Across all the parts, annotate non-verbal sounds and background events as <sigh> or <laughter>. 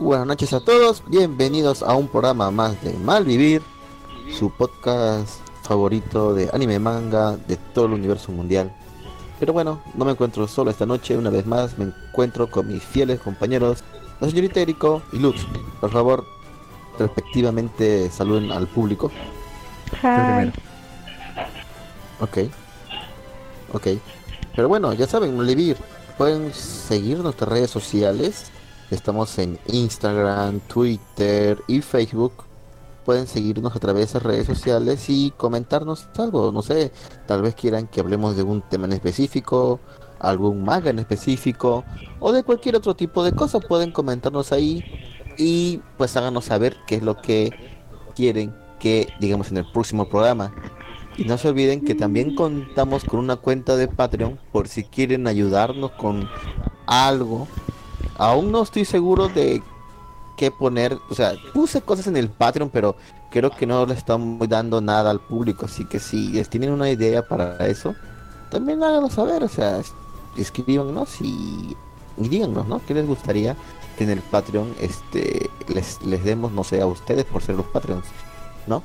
Buenas noches a todos, bienvenidos a un programa más de Malvivir, su podcast favorito de anime manga de todo el universo mundial. Pero bueno, no me encuentro solo esta noche, una vez más me encuentro con mis fieles compañeros, la señorita Eriko y Luz. Por favor, respectivamente saluden al público. Hi. Ok. Ok. Pero bueno, ya saben, Malvivir, pueden seguir nuestras redes sociales. Estamos en Instagram, Twitter y Facebook. Pueden seguirnos a través de redes sociales y comentarnos algo. No sé, tal vez quieran que hablemos de un tema en específico, algún manga en específico o de cualquier otro tipo de cosa. Pueden comentarnos ahí y pues háganos saber qué es lo que quieren que digamos en el próximo programa. Y no se olviden que también contamos con una cuenta de Patreon por si quieren ayudarnos con algo. Aún no estoy seguro de qué poner, o sea, puse cosas en el Patreon, pero creo que no le estamos dando nada al público, así que si tienen una idea para eso, también háganlo saber, o sea, es- escríbanos y, y díganos, ¿no? ¿Qué les gustaría que en el Patreon este les, les demos, no sé, a ustedes por ser los Patreons, ¿no?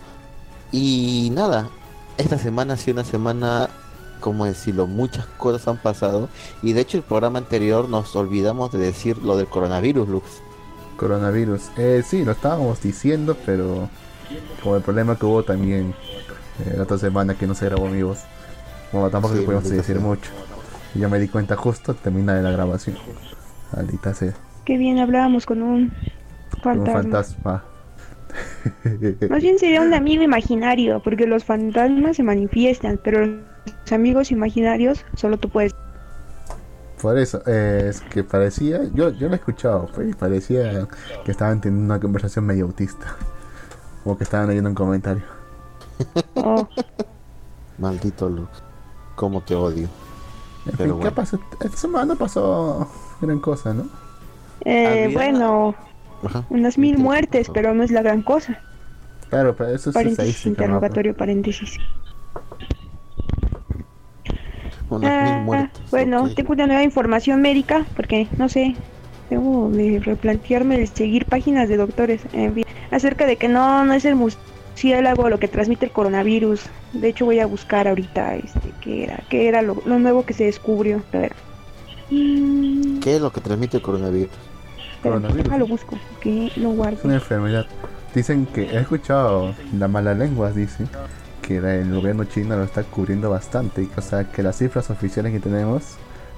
Y nada, esta semana ha sido una semana, como decirlo, muchas cosas han pasado. Y de hecho el programa anterior nos olvidamos de decir lo del coronavirus, Lux. Coronavirus. Eh, sí, lo estábamos diciendo, pero como el problema que hubo también eh, la otra semana que no se grabó mi voz. Como tampoco Sí, le podemos decir sea. mucho. Y yo me di cuenta justo al terminar de la grabación. Maldita sea. Qué bien hablábamos con un Un fantasma. Más bien sería un amigo imaginario, porque los fantasmas se manifiestan, pero los amigos imaginarios solo tú puedes. Por eso, eh, es que parecía, yo, yo lo he escuchado, pues, y parecía que estaban teniendo una conversación medio autista. Como que estaban leyendo un comentario. Oh, Maldito Lux. Cómo te odio. En Pero fin, ¿qué pasó? Esta semana pasó gran cosa, ¿no? eh, Había- bueno, Ajá. unas mil muertes, pero no es la gran cosa. Claro, pero eso es Paréntesis, interrogatorio, paréntesis. Unas Ah, mil muertes. bueno, tengo una nueva información médica, porque no sé, tengo de replantearme el seguir páginas de doctores en fin, acerca de que no, no es el murciélago lo que transmite el coronavirus. De hecho, voy a buscar ahorita este qué era, qué era lo, lo nuevo que se descubrió. A ver. ¿Qué es lo que transmite el coronavirus? Déjalo busco, que lo guardo. Es una enfermedad. Dicen que he escuchado la mala lengua, dice que el gobierno chino lo está cubriendo bastante. O sea, que las cifras oficiales que tenemos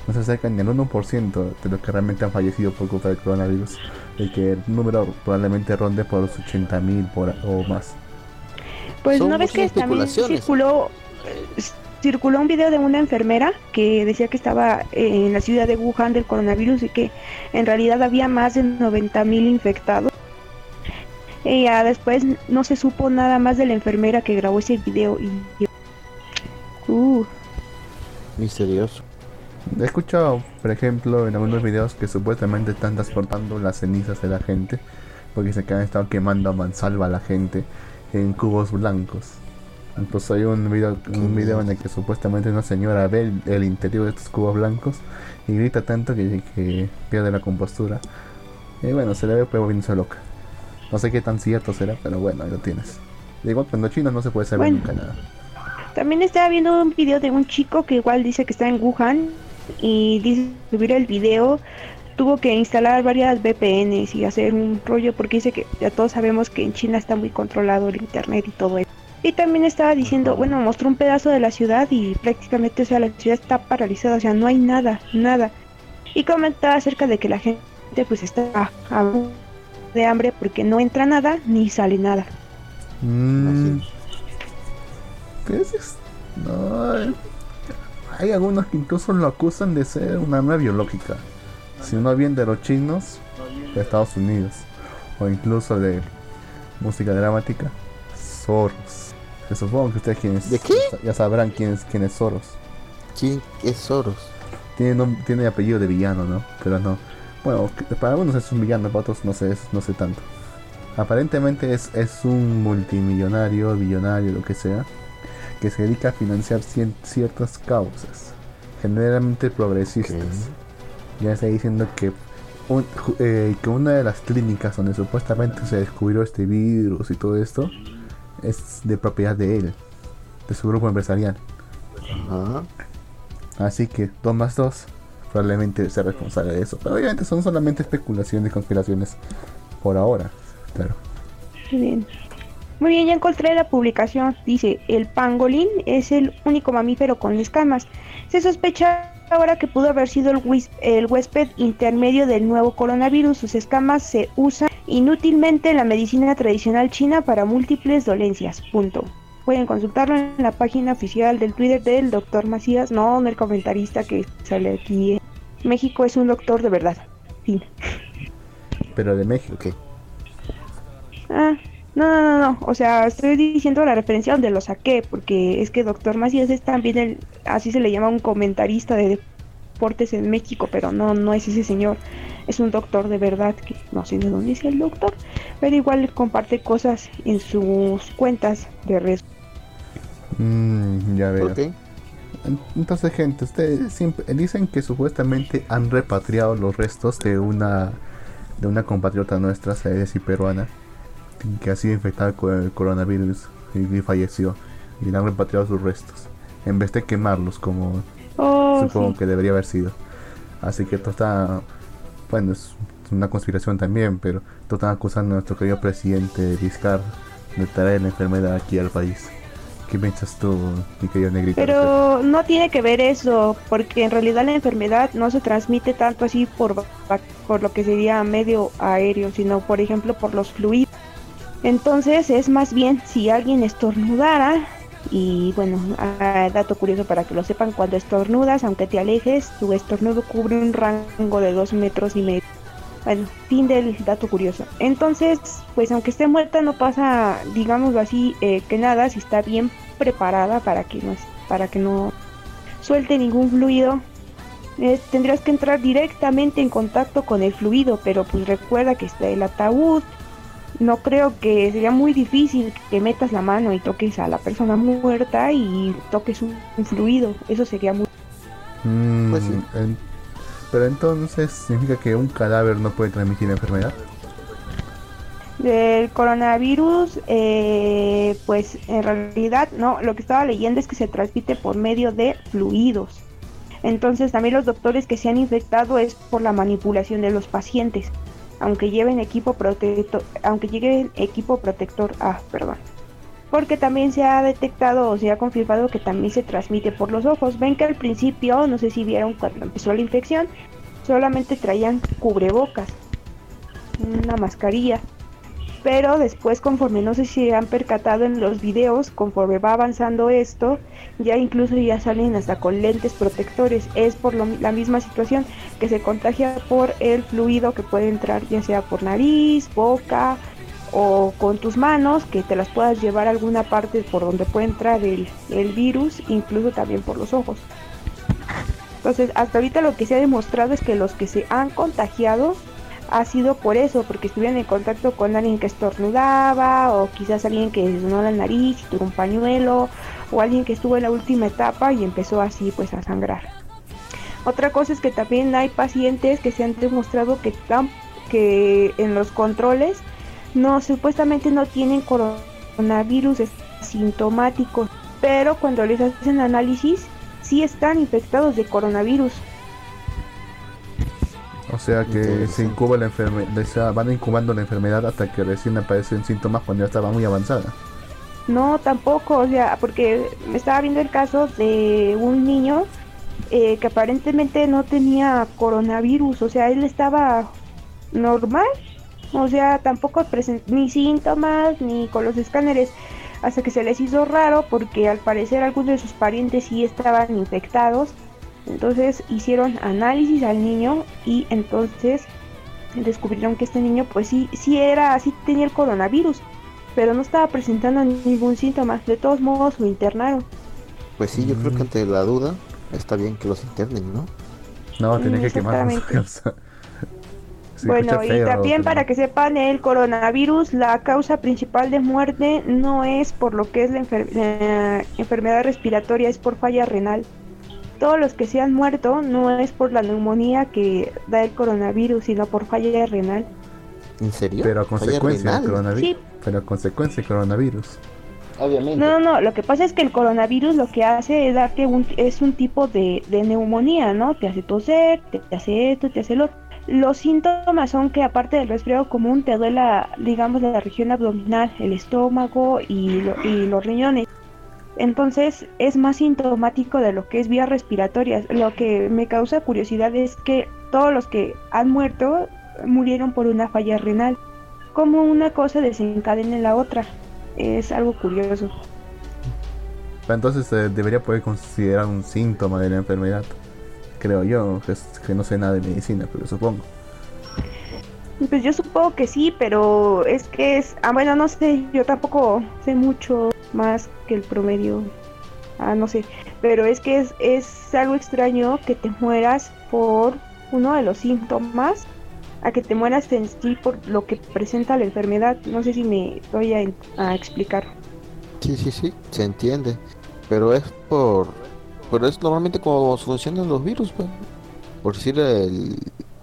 no se acercan ni al 1% de los que realmente han fallecido por culpa del coronavirus. Y que el número probablemente ronde por los 80.000 por o más. Pues Son no ves que también circuló eh, circuló un video de una enfermera que decía que estaba eh, en la ciudad de Wuhan del coronavirus y que en realidad había más de 90 mil infectados. Y ya después no se supo nada más de la enfermera que grabó ese video y uh, Misterioso. He escuchado, por ejemplo, en algunos videos que supuestamente están transportando las cenizas de la gente. Porque se que han estado quemando a mansalva a la gente en cubos blancos. Incluso hay un video, un video en el que supuestamente una señora ve el, el interior de estos cubos blancos y grita tanto que, que pierde la compostura. Y bueno, se le ve pues volviéndose loca. No sé qué tan cierto será, pero bueno, ahí lo tienes. Igual cuando China no se puede saber Bueno. nunca nada. También estaba viendo un video de un chico que igual dice que está en Wuhan y dice subir el video tuvo que instalar varias VPNs y hacer un rollo porque dice que ya todos sabemos que en China está muy controlado el internet y todo eso. Y también estaba diciendo, bueno, mostró un pedazo de la ciudad y prácticamente, o sea, la ciudad está paralizada, o sea, no hay nada, nada. Y comentaba acerca de que la gente pues está a- de hambre porque no entra nada ni sale nada. Mm, pues es- no, eh, hay algunos que incluso lo acusan de ser una arma biológica. Si no bien de los chinos, de Estados Unidos. O incluso de música dramática, Soros. Se supongo que ustedes quienes ¿De qué? ya sabrán quién es, quién es Soros. ¿Quién es Soros? Tiene, tiene apellido de villano, ¿no? Pero no. Bueno, que- para algunos es un villano, para otros no sé, es- no sé tanto. Aparentemente es, es un multimillonario, billonario, lo que sea, que se dedica a financiar cien- ciertas causas, generalmente progresistas. Ya está diciendo que eh, que una de las clínicas donde supuestamente se descubrió este virus y todo esto es de propiedad de él, de su grupo empresarial. Así que 2 más 2 probablemente sea responsable de eso. Pero obviamente son solamente especulaciones y conspiraciones por ahora. Claro. Muy bien. Muy bien, ya encontré la publicación. Dice, el pangolín es el único mamífero con escamas. Se sospecha ahora que pudo haber sido el, el huésped intermedio del nuevo coronavirus. Sus escamas se usan inútilmente en la medicina tradicional china para múltiples dolencias. Punto. Pueden consultarlo en la página oficial del Twitter del doctor Macías, no en el comentarista que sale aquí. México es un doctor de verdad. Fin. Pero de México, ¿qué? Ah, no, no, no, no. O sea, estoy diciendo la referencia donde lo saqué, porque es que doctor Macías es también el, así se le llama un comentarista de deportes en México, pero no, no es ese señor. Es un doctor de verdad que no sé de dónde es el doctor, pero igual comparte cosas en sus cuentas de redes Mm, ya veo. Entonces, gente, ustedes dicen que supuestamente han repatriado los restos de una de una compatriota nuestra, y peruana, que ha sido infectada con el coronavirus y, falleció. Y le han repatriado sus restos, en vez de quemarlos como oh, supongo que debería haber sido. Así que esto está, bueno, es una conspiración también, pero esto están acusando a nuestro querido presidente Vizcar de traer la enfermedad aquí al país. ¿Qué piensas tú, mi querido negrito? Pero no tiene que ver eso, porque en realidad la enfermedad no se transmite tanto así por, por lo que sería medio aéreo, sino por ejemplo por los fluidos. Entonces es más bien si alguien estornudara, y bueno, ah, dato curioso para que lo sepan, cuando estornudas, aunque te alejes, tu estornudo cubre un rango de dos metros y medio. Bueno, fin del dato curioso. Entonces, pues aunque esté muerta no pasa, digámoslo así, eh, que nada, si está bien preparada para que no, para que no suelte ningún fluido. Eh, tendrías que entrar directamente en contacto con el fluido, pero pues recuerda que está el ataúd. No creo que sería muy difícil que metas la mano y toques a la persona muerta y toques un, fluido. Eso sería muy... Mm, pues pero entonces, ¿significa que un cadáver no puede transmitir enfermedad? Del coronavirus, eh, pues en realidad no, lo que estaba leyendo es que se transmite por medio de fluidos. Entonces también los doctores que se han infectado es por la manipulación de los pacientes, aunque lleven equipo protector, aunque equipo protector, ah, perdón. Porque también se ha detectado o se ha confirmado que también se transmite por los ojos. Ven que al principio, no sé si vieron cuando empezó la infección, solamente traían cubrebocas, una mascarilla. Pero después, conforme no sé si han percatado en los videos, conforme va avanzando esto, ya incluso ya salen hasta con lentes protectores. Es por la misma situación que se contagia por el fluido que puede entrar ya sea por nariz, boca, o con tus manos que te las puedas llevar a alguna parte por donde puede entrar el, virus, incluso también por los ojos. Entonces, hasta ahorita lo que se ha demostrado es que los que se han contagiado ha sido por eso, porque estuvieron en contacto con alguien que estornudaba, o quizás alguien que sonó la nariz y tuvo un pañuelo, o alguien que estuvo en la última etapa y empezó así pues a sangrar. Otra cosa es que también hay pacientes que se han demostrado que, que en los controles no, supuestamente no tienen coronavirus sintomáticos, pero cuando les hacen análisis sí están infectados de coronavirus. O sea que se incuba la enfermedad, van incubando la enfermedad hasta que recién aparecen síntomas cuando ya estaba muy avanzada. No, tampoco, o sea, porque me estaba viendo el caso de un niño eh, que aparentemente no tenía coronavirus, o sea, él estaba normal o sea, tampoco presentó ni síntomas ni con los escáneres hasta que se les hizo raro porque al parecer algunos de sus parientes sí estaban infectados. Entonces hicieron análisis al niño y entonces descubrieron que este niño pues sí, sí era, sí tenía el coronavirus, pero no estaba presentando ningún síntoma. De todos modos lo internaron. Pues sí, yo creo que mm. ante la duda está bien que los internen, ¿no? No, tiene que quemarlos. <laughs> bueno, y también para que sepan, el coronavirus, la causa principal de muerte no es por lo que es la, enfermedad respiratoria, es por falla renal. Todos los que se han muerto no es por la neumonía que da el coronavirus, sino por falla renal. ¿En serio? Pero a consecuencia del Sí. coronavirus. Pero a consecuencia del coronavirus. Obviamente. No, no, no, lo que pasa es que el coronavirus lo que hace es darte un, es un tipo de, de neumonía, ¿no? Te hace toser, te, te hace esto, te hace lo otro. Los síntomas son que aparte del resfriado común te duela, digamos, la región abdominal, el estómago y, lo- y los riñones. Entonces es más sintomático de lo que es vías respiratorias. Lo que me causa curiosidad es que todos los que han muerto murieron por una falla renal. Como una cosa desencadena en la otra. Es algo curioso. Entonces eh, debería poder considerar un síntoma de la enfermedad. Creo yo, que no sé nada de medicina, pero supongo. Pues yo supongo que sí, pero es que es... Ah, bueno, no sé, yo tampoco sé mucho más que el promedio. Ah, no sé. Pero es que es, es algo extraño que te mueras por uno de los síntomas a que te mueras en sí por lo que presenta la enfermedad. No sé si me doy a, a explicar. Sí, sí, sí, se entiende. Pero es por... Pero es normalmente como funcionan los virus, pues. Por decir, el,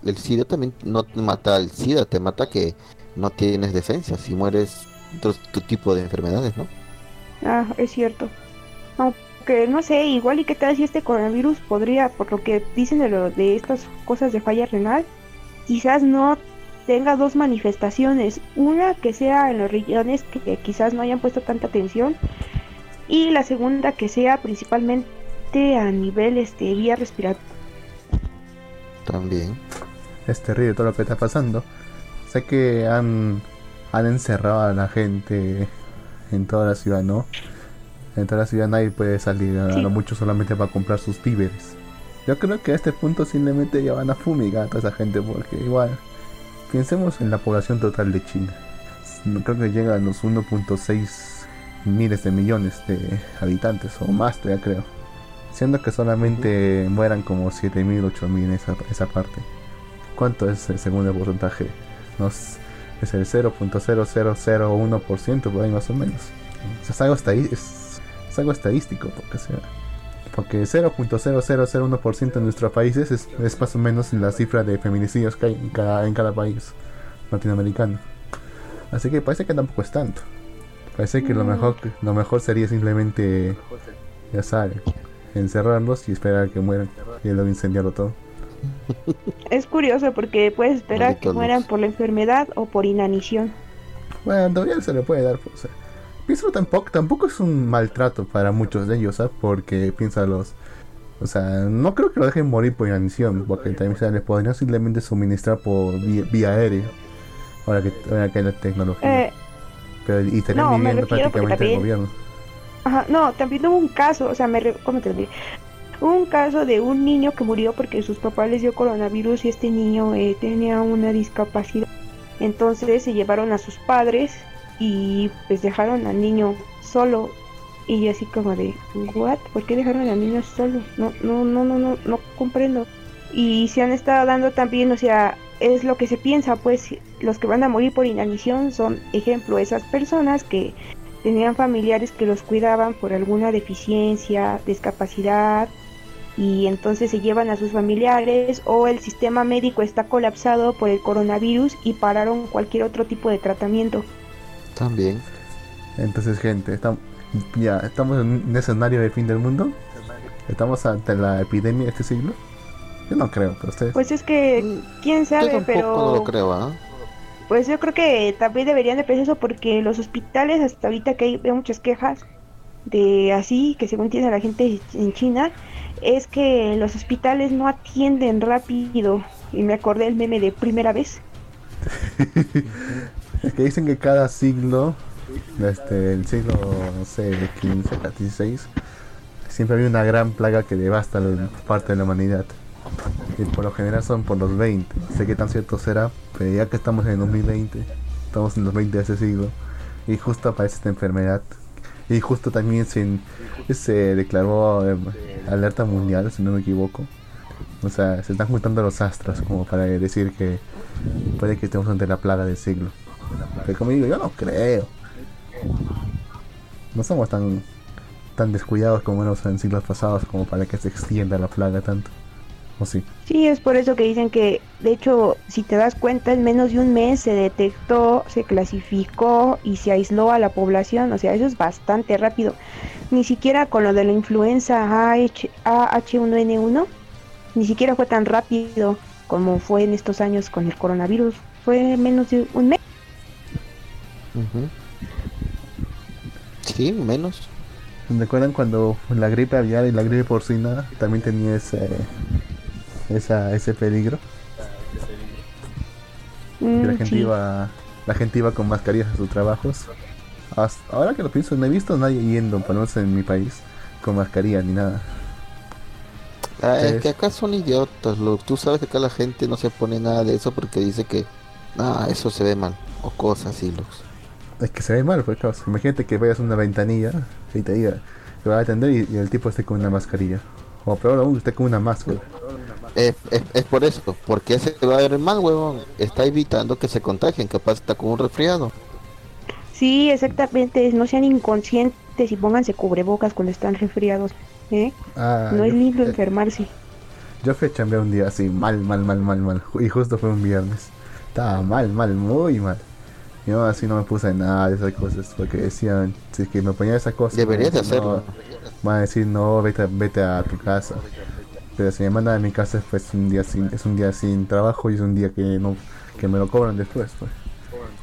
el SIDA también no te mata el SIDA, te mata que no tienes defensas y mueres otro tipo de enfermedades, ¿no? Ah, es cierto. Aunque no sé, igual y qué tal si este coronavirus podría, por lo que dicen de, lo, de estas cosas de falla renal, quizás no tenga dos manifestaciones. Una que sea en los riñones que quizás no hayan puesto tanta atención y la segunda que sea principalmente a nivel este vía respiratoria. También. Es terrible todo lo que está pasando. Sé que han, han encerrado a la gente en toda la ciudad, ¿no? En toda la ciudad nadie puede salir, a Sí. lo mucho solamente para comprar sus víveres. Yo creo que a este punto simplemente ya van a fumigar a toda esa gente porque igual, pensemos en la población total de China. No Creo que llega a los 1.6 miles de millones de habitantes o más todavía creo. Siendo que solamente mueran como 7.000, 8.000 en esa, esa parte. ¿Cuánto es el segundo porcentaje? No es, es el 0.0001% por ahí más o menos. O sea, es, algo estadi- es, es algo estadístico, porque sea. Porque 0.0001% en nuestros países es, es más o menos la cifra de feminicidios que hay en cada, en cada país latinoamericano. Así que parece que tampoco es tanto. Parece que lo mejor, lo mejor sería simplemente, ya saben, encerrarlos y esperar a que mueran y luego incendiarlo todo. Es curioso porque puedes esperar que mueran por la enfermedad o por inanición. Bueno, todavía se le puede dar. pues, o sea, pienso tampoco, tampoco es un maltrato para muchos de ellos, ¿sabes? Porque piensa los. O sea, no creo que lo dejen morir por inanición, porque también se les podrían simplemente suministrar por vía, vía aérea. Ahora que, ahora que hay la tecnología. Eh, Pero, y estarían no, viviendo prácticamente el gobierno. Ajá, no, también hubo un caso, o sea, me re- ¿cómo te? Hubo un caso de un niño que murió porque sus papás les dio coronavirus y este niño eh, tenía una discapacidad. Entonces se llevaron a sus padres y pues dejaron al niño solo. Y así como de, ¿what? ¿Por qué dejaron al niño solo? No, no, no, no, no, no comprendo. Y se han estado dando también, o sea, es lo que se piensa, pues los que van a morir por inanición son, ejemplo, esas personas que tenían familiares que los cuidaban por alguna deficiencia, discapacidad, y entonces se llevan a sus familiares o el sistema médico está colapsado por el coronavirus y pararon cualquier otro tipo de tratamiento. También. Entonces, gente, estamos, ya estamos en un escenario de fin del mundo. Estamos ante la epidemia de este siglo. Yo no creo, pero ustedes. Pues es que, Mm, quién Yo sabe, tampoco pero no lo creo, ¿ah? Pues yo creo que también deberían de pensar eso porque los hospitales hasta ahorita que hay veo muchas quejas de así, que según tiene la gente en China, es que los hospitales no atienden rápido. Y me acordé el meme de primera vez. <laughs> Que dicen que cada siglo, desde el siglo, no sé, XV a XVI, siempre había una gran plaga que devasta la parte de la humanidad. Y por lo general son por los 20. No sé qué tan cierto será, pero ya que estamos en el 2020, estamos en los 20 de ese siglo, y justo aparece esta enfermedad. Y justo también se, se declaró eh, alerta mundial, si no me equivoco. O sea, se están juntando los astros como para decir que puede que estemos ante la plaga del siglo. Pero como digo, yo no creo. No somos tan tan descuidados como éramos en siglos pasados como para que se extienda la plaga tanto. ¿O sí? Sí, es por eso que dicen que, de hecho, si te das cuenta, en menos de un mes se detectó, se clasificó y se aisló a la población. O sea, eso es bastante rápido. Ni siquiera con lo de la influenza AH, AH1N1, ni siquiera fue tan rápido como fue en estos años con el coronavirus. Fue menos de un mes. Sí, menos. ¿Recuerdan cuando la gripe aviar y la gripe porcina también tenía ese, esa, ese peligro? Que la Mm, gente sí. iba la gente iba con mascarillas a sus trabajos. Hasta- ahora que lo pienso, no he visto a nadie yendo, por lo menos en mi país, con mascarilla ni nada. Ah, es que acá son idiotas, lo, tú sabes que acá la gente no se pone nada de eso porque dice que, ah, eso se ve mal, o cosas así, los. Es que se ve mal, pues causa. Imagínate que vayas a una ventanilla y te diga que va a atender y, y el tipo esté con una mascarilla. O peor aún, esté con una máscara. Es, es, es por eso, porque ese va a ver mal, huevón, está evitando que se contagien, capaz está con un resfriado. Sí, exactamente. No sean inconscientes y pónganse cubrebocas cuando están resfriados. ¿eh? Ah, no es yo, lindo eh, enfermarse. yo fui a chambear un día así, mal, mal, mal, mal, mal. Y justo fue un viernes. Estaba mal, mal, muy mal. Y aún así no me puse nada de esas cosas. Porque decían, si es que me ponía esa cosa. Deberías de hacerlo. no, Van a decir, no, vete, vete a tu casa. Pero si me mandan a mi casa, pues es un día sin, es un día sin trabajo y es un día que no, que me lo cobran después, pues.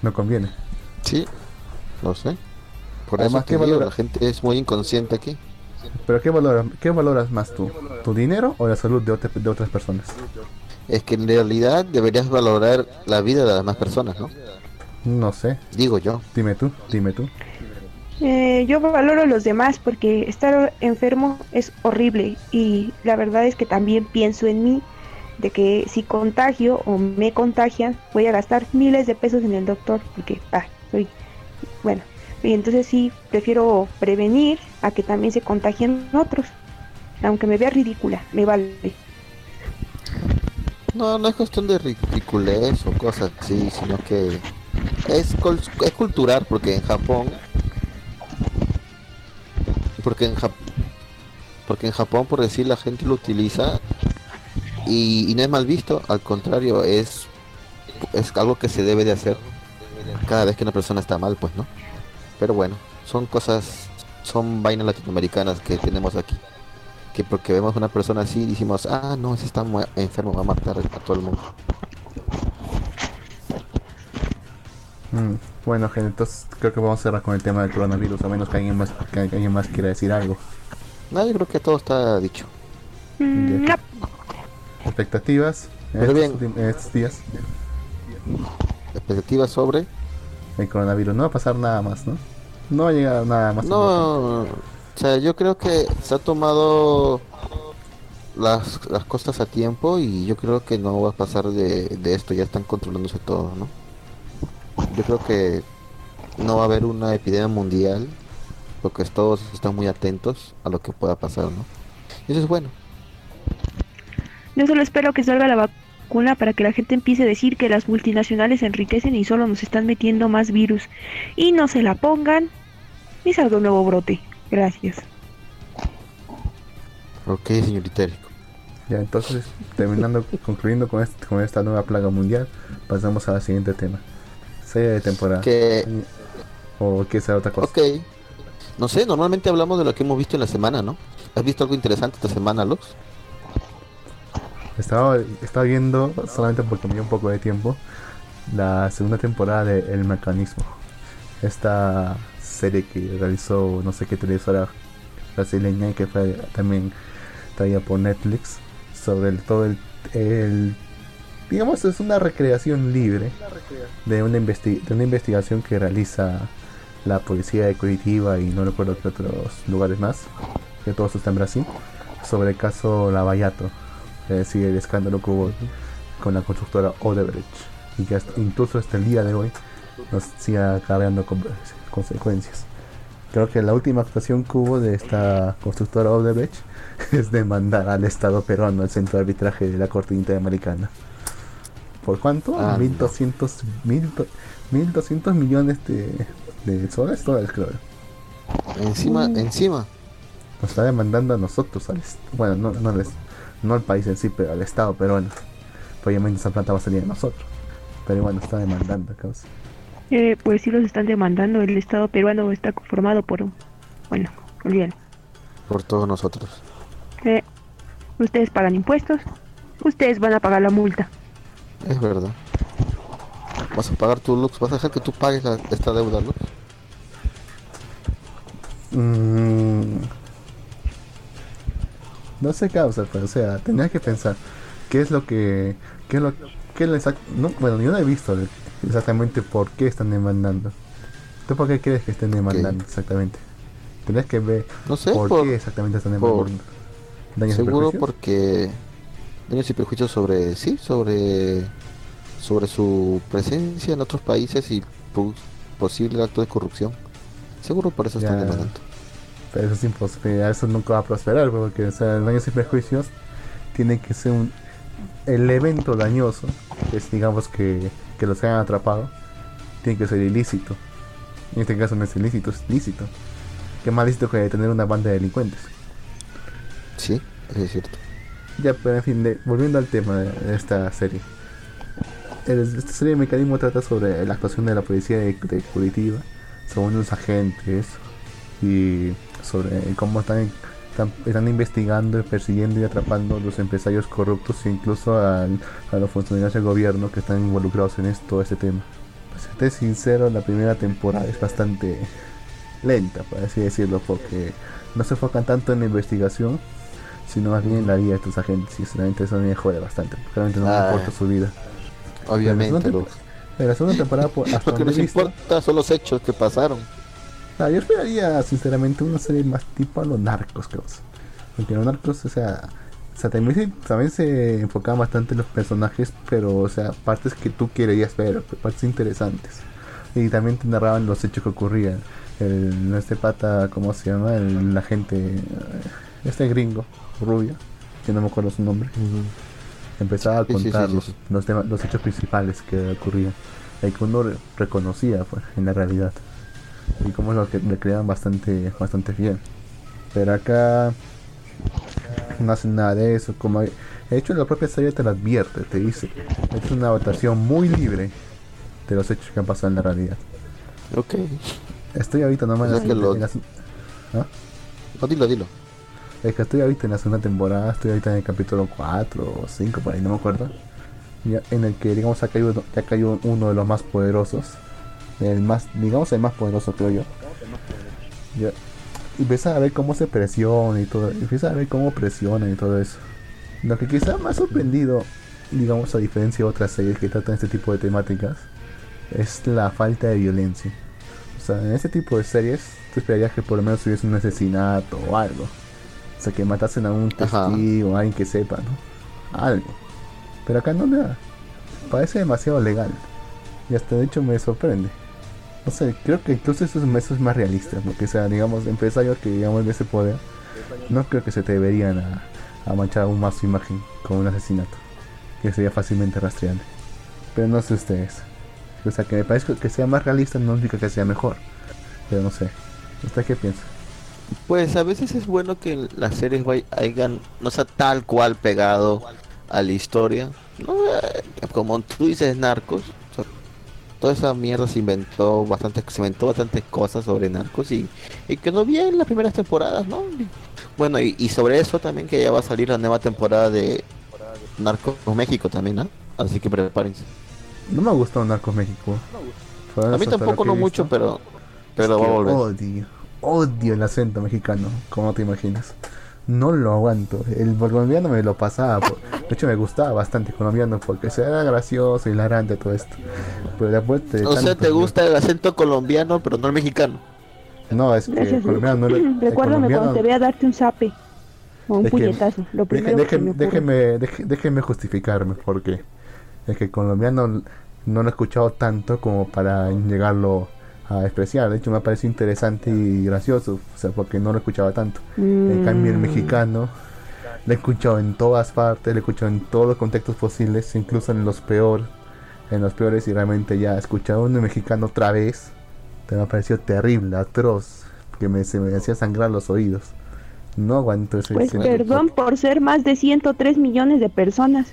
No conviene. Sí, lo sé. Por Además, eso ¿qué digo, valora? la gente es muy inconsciente aquí. Pero ¿qué valoras, qué valoras más tú? ¿Tu dinero o la salud de, otra- de otras personas? Es que en realidad deberías valorar la vida de las demás personas, ¿no? No sé. Digo yo. Dime tú, dime tú. Eh, yo valoro a los demás porque estar enfermo es horrible y la verdad es que también pienso en mí de que si contagio o me contagian voy a gastar miles de pesos en el doctor porque ah, soy bueno y entonces sí prefiero prevenir a que también se contagien otros aunque me vea ridícula me vale. No, no es cuestión de ridiculez o cosas así, sino que es, es cultural, porque en Japón, porque en, Jap- porque en Japón, por decir, la gente lo utiliza y, y no es mal visto, al contrario, es, es algo que se debe de hacer cada vez que una persona está mal, pues, ¿no? Pero bueno, son cosas, son vainas latinoamericanas que tenemos aquí que porque vemos una persona así decimos, ah, no, ese está enfermo, va a matar a todo el mundo. Mm, Bueno, gente, entonces creo que vamos a cerrar con el tema del coronavirus, a menos que alguien más, que alguien más quiera decir algo. No, yo creo que todo está dicho. Mm, no. Expectativas en, Pero estos, bien. estos días. Expectativas sobre... El coronavirus no va a pasar nada más, ¿no? No va a llegar nada más. No, o sea, yo creo que se ha tomado las, las cosas a tiempo y yo creo que no va a pasar de, de esto, ya están controlándose todo, ¿no? Yo creo que no va a haber una epidemia mundial porque todos están muy atentos a lo que pueda pasar, ¿no? Y eso es bueno. Yo solo espero que salga la vacuna para que la gente empiece a decir que las multinacionales se enriquecen y solo nos están metiendo más virus. Y no se la pongan y salga un nuevo brote. Gracias. Ok, señorita Erico. Ya, entonces, terminando, concluyendo con, este- con esta nueva plaga mundial, pasamos al siguiente tema. Serie de temporada. Que ¿O qué sea otra cosa? Ok. No sé, normalmente hablamos de lo que hemos visto en la semana, ¿no? ¿Has visto algo interesante esta semana, Lux? Estaba, estaba viendo, solamente porque me dio un poco de tiempo, la segunda temporada de El Mecanismo. Esta serie que realizó no sé qué televisora brasileña y que fue también traída por Netflix sobre el, todo el, el- digamos es una recreación libre de una, investi- de una investigación que realiza la policía de Curitiba y no recuerdo qué otros lugares más que todo eso está en Brasil sobre el caso Lavallato es decir el escándalo que hubo con la constructora Odebrecht y que hasta- incluso hasta el día de hoy nos sigue acarreando con- consecuencias creo que la última actuación que hubo de esta constructora Odebrecht <laughs> es demandar al Estado peruano al centro de arbitraje de la Corte Interamericana. ¿Por cuánto? Ah, 1200, 1200 millones de, de soles, dólares creo. Encima, Mm. encima. Nos está demandando a nosotros, al bueno, no, no, les, no al país en sí, pero al Estado peruano. Obviamente esa plata va a salir de nosotros. Pero bueno, está demandando, causa. Eh, pues sí los están demandando. El Estado peruano está conformado por... Bueno, olvídalo. Por todos nosotros. Eh, ustedes pagan impuestos. Ustedes van a pagar la multa. Es verdad. Vas a pagar tu Lux. Vas a dejar que tú pagues la- esta deuda, Lux. Mm, no sé causa, pero o sea, tenía que pensar qué es lo que, qué es lo, qué es lo exact- no, bueno, yo no he visto exactamente por qué están demandando. ¿Tú por qué crees que estén demandando exactamente? Tenés que ver No sé, por, por- qué exactamente están por- demandando. ¿Daños y Seguro porque daños y prejuicios sobre sí, sobre sobre su presencia en otros países y posible acto de corrupción. Seguro por eso están demandando. Pero eso es imposible, eso nunca va a prosperar, porque o sea, daños y perjuicios tiene que ser un el evento dañoso, que es digamos que, que los hayan atrapado, tiene que ser ilícito. En este caso no es ilícito, es lícito. Qué más lícito que tener una banda de delincuentes. Sí, eso es cierto. Ya, pero en fin, de- volviendo al tema de, de esta serie. El- esta serie de mecanismo trata sobre la actuación de la policía de, de Curitiba, sobre unos agentes y sobre cómo están, están, están investigando, persiguiendo y atrapando a los empresarios corruptos e incluso al- a los funcionarios del gobierno que están involucrados en esto, este tema. Para serte sincero, la primera temporada es bastante lenta, por así decirlo, porque no se enfocan tanto en la investigación, sino más bien en la vida de estos agentes. Y sinceramente eso me jode bastante, realmente no me Ah. importa su vida. Obviamente, Pero Lux. En la segunda temporada, por- <laughs> hasta Lo que nos visto, importa son los hechos que pasaron. Ah, yo esperaría, sinceramente, una serie más tipo a los narcos, creo. Porque los narcos, o sea, o sea también, se, también se enfocaban bastante en los personajes, pero, o sea, partes que tú querías ver, partes interesantes. Y también te narraban los hechos que ocurrían. El, este pata, ¿cómo se llama? El, agente, eh, este gringo, rubio, que no me acuerdo su nombre. Empezaba a Sí, sí, sí, contar sí, los, los temas, los hechos principales que ocurrían. Y que uno re- reconocía pues, en la realidad y como lo que le creaban bastante bastante bien pero acá no hacen nada de eso como de hecho la propia serie te lo advierte te dice es una votación muy libre de los hechos que han pasado en la realidad Ok. estoy ahorita nomás O en sea la, que lo- en ¿Ah? No, dilo, dilo. Es que estoy ahorita en la segunda temporada estoy ahorita en el capítulo 4 o 5 por ahí no me acuerdo. En el que digamos ha caído, ya cayó uno de los más poderosos el más digamos el más poderoso creo yo. Ya y a ver cómo se presiona y todo empieza a ver cómo presiona y todo eso. Lo que quizá ha sorprendido digamos a diferencia de otras series que tratan este tipo de temáticas es la falta de violencia. O sea en este tipo de series tú esperarías que por lo menos hubiese un asesinato o algo o sea que matasen a un testigo o alguien que sepa no algo pero acá no nada parece demasiado legal y hasta de hecho me sorprende no sé, creo que incluso eso es, eso es más realista, porque sea, digamos, empresarios que digamos de ese poder, no creo que se te deberían a, a manchar aún más su imagen con un asesinato, que sería fácilmente rastreable. Pero no sé ustedes. O sea, que me parece que sea más realista no significa que sea mejor. Pero no sé. ¿Usted qué piensa? Pues a veces es bueno que las series vay- hayan, no sea tal cual pegado a la historia. ¿no? Eh, Como tú dices, narcos. o sea, toda esa mierda se inventó bastante, se inventó bastantes cosas sobre narcos y, y quedó bien las primeras temporadas, ¿no? Bueno, y, y sobre eso también que ya va a salir la nueva temporada de Narcos México también, ¿no? Así que prepárense. No me ha gustado Narcos México. A mí tampoco no mucho, pero pero va a volver. Odio, odio el acento mexicano, como te imaginas. No lo aguanto. El colombiano me lo pasaba. por- De hecho, me gustaba bastante el colombiano porque se era gracioso, hilarante todo esto. Pero después de O sea, te gusta el acento colombiano, pero no el mexicano. No, es que el Gracias. colombiano no le- <clears throat> el Recuérdame colombiano- cuando te vea darte un zape o un Es que- puñetazo. Lo Deje- primero que deje- me ocurre. déjeme, deje- déjeme justificarme porque es que el colombiano no lo he escuchado tanto como para llegarlo a despreciar. De hecho, me parece interesante y gracioso, o sea, porque no lo escuchaba tanto. En cambio, el Mm. mexicano lo he escuchado en todas partes, lo he escuchado en todos los contextos posibles, incluso en los peor, en los peores, y realmente ya escuchar a un mexicano otra vez, te me ha parecido terrible, atroz, que me, se me hacía sangrar los oídos. No aguanto ese Pues perdón por ser más de 103 millones de personas.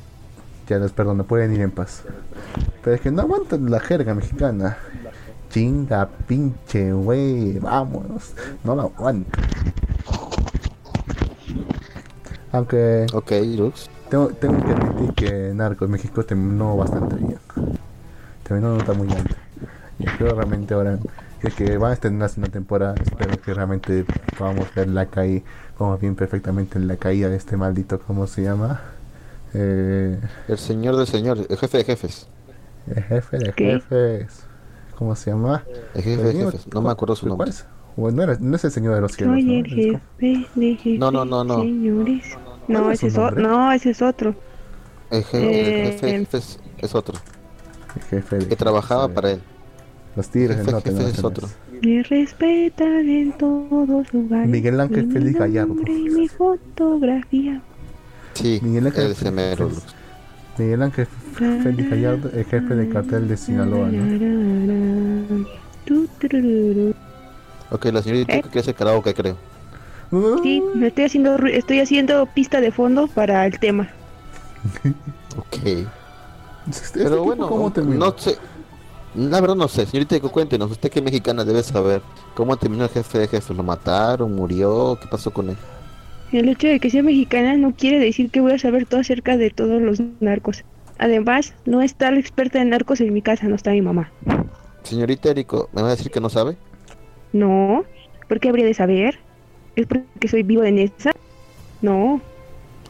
Ya los perdono, pueden ir en paz. Pero es que no aguantan la jerga mexicana. Chinga, pinche, wey, vámonos. No la aguanto. Aunque Ok, Lux. tengo, tengo que admitir que Narcos México terminó bastante bien. Terminó una nota muy alta. Y espero realmente ahora que, que van a estrenar la segunda temporada. Espero que realmente podamos ver la caída, como bien perfectamente la caída de este maldito, ¿cómo se llama? Eh, El señor del señor, el jefe de jefes. el jefe de ¿Qué? jefes. ¿Cómo se llama? El jefe de jefes. No me acuerdo su ¿Cuál nombre. es? Bueno, no, era- no es el señor de los cielos. Soy ¿no? el jefe de jefes, No, no, no, no. señores. No, ¿Cuál es ese es, o- nombre? no, ese es otro. El, je- el jefe de Eh, jefes es otro. el jefe de Que trabajaba jefes, para eh, él. Los tigres jefe norte. no, es otro. Me respetan en todos lugares. Miguel Ángel Félix Gallardo. mi fotografía. Sí, Miguel Ángel Félix. Miguel Ángel Félix Gallardo, el jefe del cartel de Sinaloa, ¿no? Ok, la señorita ¿Eh? que hacer karaoke, creo. Sí, me estoy haciendo ru- estoy haciendo pista de fondo para el tema. <laughs> Ok. Este- este Pero bueno, ¿cómo terminó? no sé. La verdad no sé, señorita, cuéntenos, usted que mexicana debe saber cómo terminó el jefe de jefes, lo mataron, murió, qué pasó con él. El hecho de que sea mexicana no quiere decir que voy a saber todo acerca de todos los narcos. Además, no está la experta en narcos en mi casa, no está mi mamá. Señorita Erico, ¿me va a decir que no sabe? No, ¿por qué habría de saber? ¿Es porque soy vivo de Nesa? No,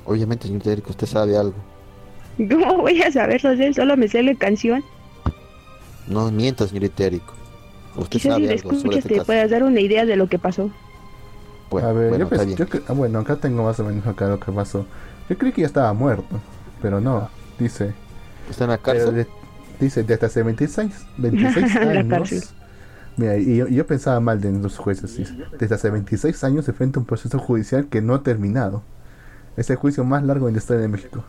Obviamente, señorita Erico, usted sabe algo. ¿cómo voy a saberlo? sé? Solo me sé la canción. No mienta, señorita Erico. Usted Quizás sabe si la algo sobre escuches este te caso. puedas dar una idea de lo que pasó. Bueno, a ver, bueno, yo está pensé, bien. yo cre- ah, bueno, acá tengo más o menos acá lo que pasó. Yo creí que ya estaba muerto, pero no, dice, ¿Está en la cárcel? de- dice desde hace 26 años, 26 La años. cárcel. Mira, y yo, pensaba mal de los jueces, dice, desde hace 26 años se enfrenta a un proceso judicial que no ha terminado. Es el juicio más largo en la historia de México.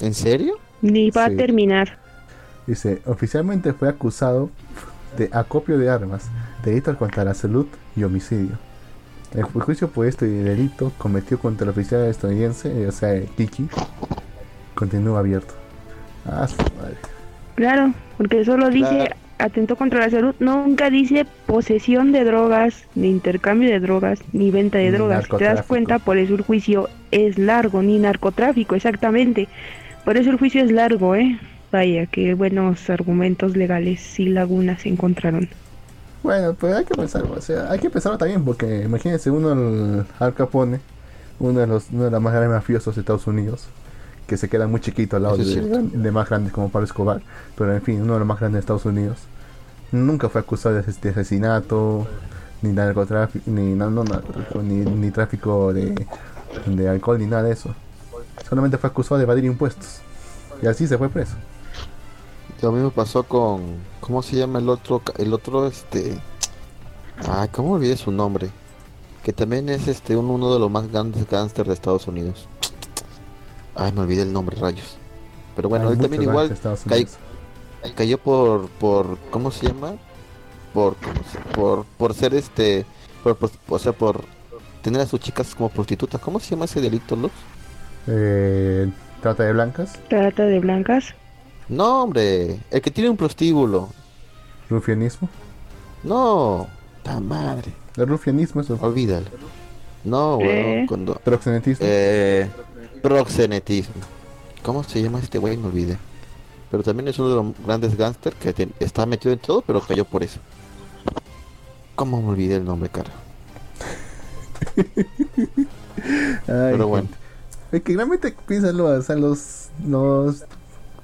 ¿En serio? Ni va Sí. a terminar. Dice, oficialmente fue acusado de acopio de armas, delitos contra la salud y homicidio. El ju- juicio por este delito cometido contra el oficial estadounidense, eh, o sea, Kiki, continúa abierto. Ah, su madre. Claro, porque solo dice Claro. atentó contra la salud, nunca dice posesión de drogas, ni intercambio de drogas, ni venta de Ni drogas. Si te das cuenta, por eso el juicio es largo, ni narcotráfico, exactamente. Por eso el juicio es largo, ¿eh? Vaya, qué buenos argumentos legales y lagunas se encontraron. Bueno, pues hay que pensar, o sea, hay que pensarlo también porque imagínense uno el Al Capone, uno de los uno de los más grandes mafiosos de Estados Unidos, que se queda muy chiquito al lado de, más grandes como Pablo Escobar, pero en fin, uno de los más grandes de Estados Unidos. Nunca fue acusado de asesinato, ni narcotráfico, ni no, no, narcotráfico, ni, ni tráfico de, de alcohol, ni nada de eso. Solamente fue acusado de evadir impuestos. Y así se fue preso. Lo mismo pasó con. ¿Cómo se llama el otro? El otro, este. Ay, ¿cómo olvidé su nombre? Que también es este un- uno de los más grandes gángsters de Estados Unidos. Ay, me olvidé el nombre, rayos. Pero bueno, Hay él también igual cay- cayó por. por ¿Cómo se llama? Por. ¿cómo se- Por, por ser este. Por, por- o sea, por tener a sus chicas como prostitutas. ¿Cómo se llama ese delito, Lux? Eh, trata de blancas, Trata de blancas. No, hombre. El que tiene un prostíbulo. rufianismo. No. Ta madre. El rufianismo es Olvídalo. No, Eh. weón, cuando... proxenetismo. Eh, proxenetismo. ¿Cómo se llama este güey? Me olvidé. Pero también es uno de los grandes gángsters que te- está metido en todo, pero cayó por eso. ¿Cómo me olvidé el nombre, cara? <laughs> Ay, Pero bueno. gente. Es que realmente sea, los, los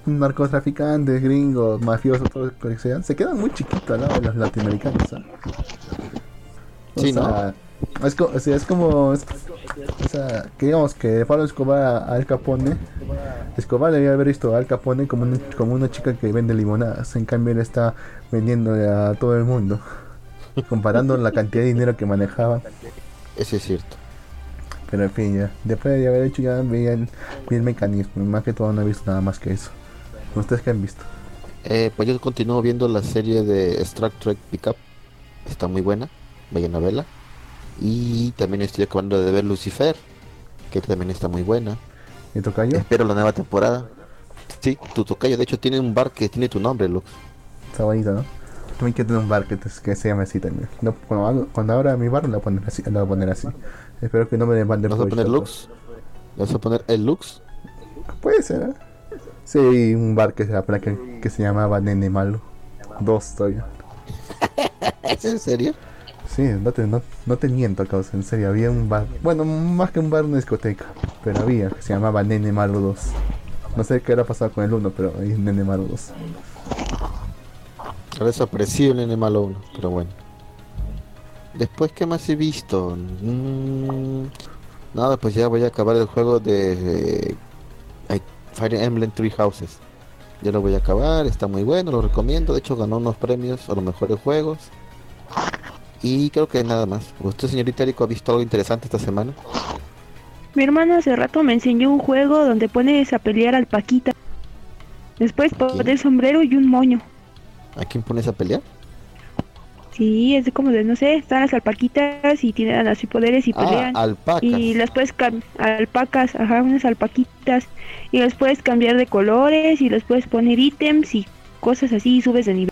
narcotraficantes, gringos, mafiosos, todo lo que sean, se quedan muy chiquitos al lado de los latinoamericanos. ¿ah? O Sí, sea, es, co- o sea, es como, es- o sea, que digamos que Pablo Escobar a Al Capone, Escobar debía haber visto a Al Capone como, un- como una chica que vende limonadas, en cambio él está vendiendo a todo el mundo, <laughs> comparando la cantidad de dinero que manejaban. Ese es cierto. Pero en fin, ya. Después de haber hecho ya vi el mecanismo. Más que todo no he visto nada más que eso. ¿Ustedes qué han visto? Eh, pues yo continúo viendo la serie de Star Trek Pickup. Está muy buena. Vaya novela. Y también estoy acabando de ver Lucifer, que también está muy buena. ¿Y tocayo? Espero la nueva temporada. Sí, tu tocayo, de hecho tiene un bar que tiene tu nombre, Lux. Está bonito, ¿no? También quiero tener un bar que, que se llame así también. No, cuando, hago- cuando abra mi bar lo voy a poner así. Lo voy a poner así. Espero que no me demanden ¿Vas a poner. Lux? ¿Vas a poner el Lux? Puede ser, ¿eh? Sí, un bar que se, que, se llamaba Nene Malo. Dos todavía. <laughs> ¿Es en serio? Sí, no te, no, no te miento, causa, en serio, había un bar. Bueno, más que un bar, una discoteca. Pero había, que se llamaba Nene Malo 2. No sé qué era pasado con el 1, pero ahí es Nene Malo 2. Ha desaparecido el Nene Malo 1, pero bueno. Después, ¿qué más he visto? Mm, nada, pues ya voy a acabar el juego de Fire Emblem Three Houses. Ya lo voy a acabar, está muy bueno, lo recomiendo. De hecho, ganó unos premios a los mejores juegos. Y creo que nada más. ¿Usted, señorita Erico, ha visto algo interesante esta semana? Mi hermano hace rato me enseñó un juego donde pones a pelear al Paquita. Después pones sombrero y un moño. ¿A quién pones a pelear? Sí, es como de, no sé, están las alpaquitas y tienen así poderes y Ah, pelean. alpacas. y las puedes cambiar, alpacas, ajá, unas alpaquitas. Y las puedes cambiar de colores y les puedes poner ítems y cosas así y subes de nivel.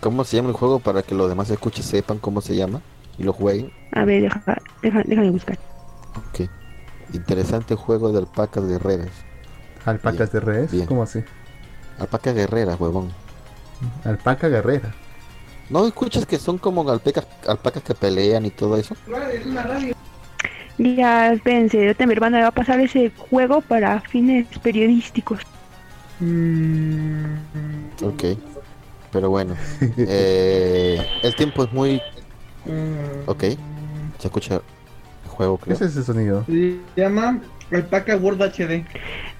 ¿Cómo se llama el juego para que los demás escuches sepan cómo se llama y lo jueguen? A ver, deja, deja, déjame buscar. Ok. Interesante juego de alpacas guerreras. ¿Alpacas de redes? bien. ¿Cómo así? Alpacas guerreras, huevón. Alpaca guerrera. ¿No escuchas que son como alpacas, alpacas que pelean y todo eso? Ya, espérense, ahorita mi hermana me va a pasar ese juego para fines periodísticos. Ok. Pero bueno. eh, el tiempo es muy... Ok. Se escucha el juego, ¿Qué creo. es ese sonido? Se llama Alpaca World HD.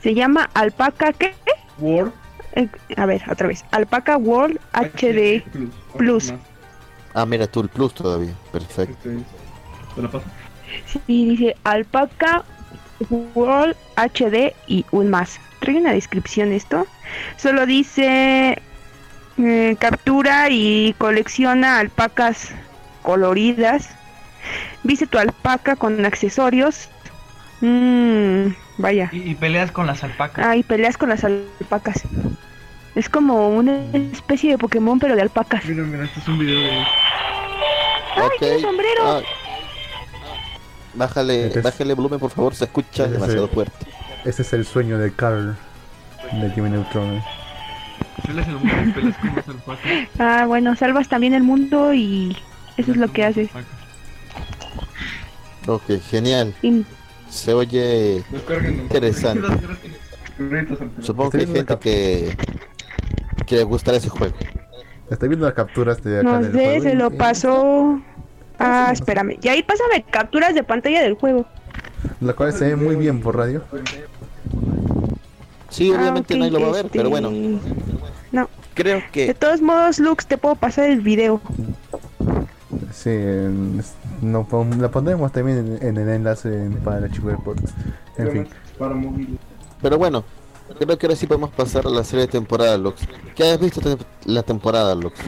Se llama Alpaca, ¿qué? World Eh, a ver, otra vez. Alpaca World HD. Plus. Ah, mira tú, el plus todavía. Perfecto. Este es- ¿Te lo paso? Sí, dice Alpaca World HD y un más. Trae una descripción esto. Solo dice eh, captura y colecciona alpacas coloridas. Viste tu alpaca con accesorios. Mm, vaya. Y, y peleas con las alpacas. Ah, y peleas con las alpacas. Es como una especie de Pokémon, pero de alpacas. Mira, mira, este es un video de. ¡Ay, tiene sombrero! Ah. Bájale, Este es- bájale volumen, por favor. Se escucha Ese es demasiado el- fuerte. Ese es el sueño de Carl. De Jimmy Neutron. Peleas el mundo y peleas con las alpacas. Ah, bueno, salvas también el mundo y eso es lo que haces. Ok, genial. Y Se oye... Interesante. Supongo que hay gente que... Que le gustará ese juego. Estoy viendo las capturas de acá no del sé, juego se y- lo pasó. Ah, sí, espérame. Y ahí pásame capturas de pantalla del juego. La cual se ve muy bien por radio. Sí, Ah, obviamente ok, nadie lo va a ver, pero bueno, este, No, creo de que... todos modos, Lux, te puedo pasar el video. Sí, en- no, pon- la pondremos también en, en el enlace en- para el archivo de podcast. En fin. Pero bueno, creo que ahora sí podemos pasar a la serie de temporada, Lux. ¿Qué has visto te- la temporada, Lux?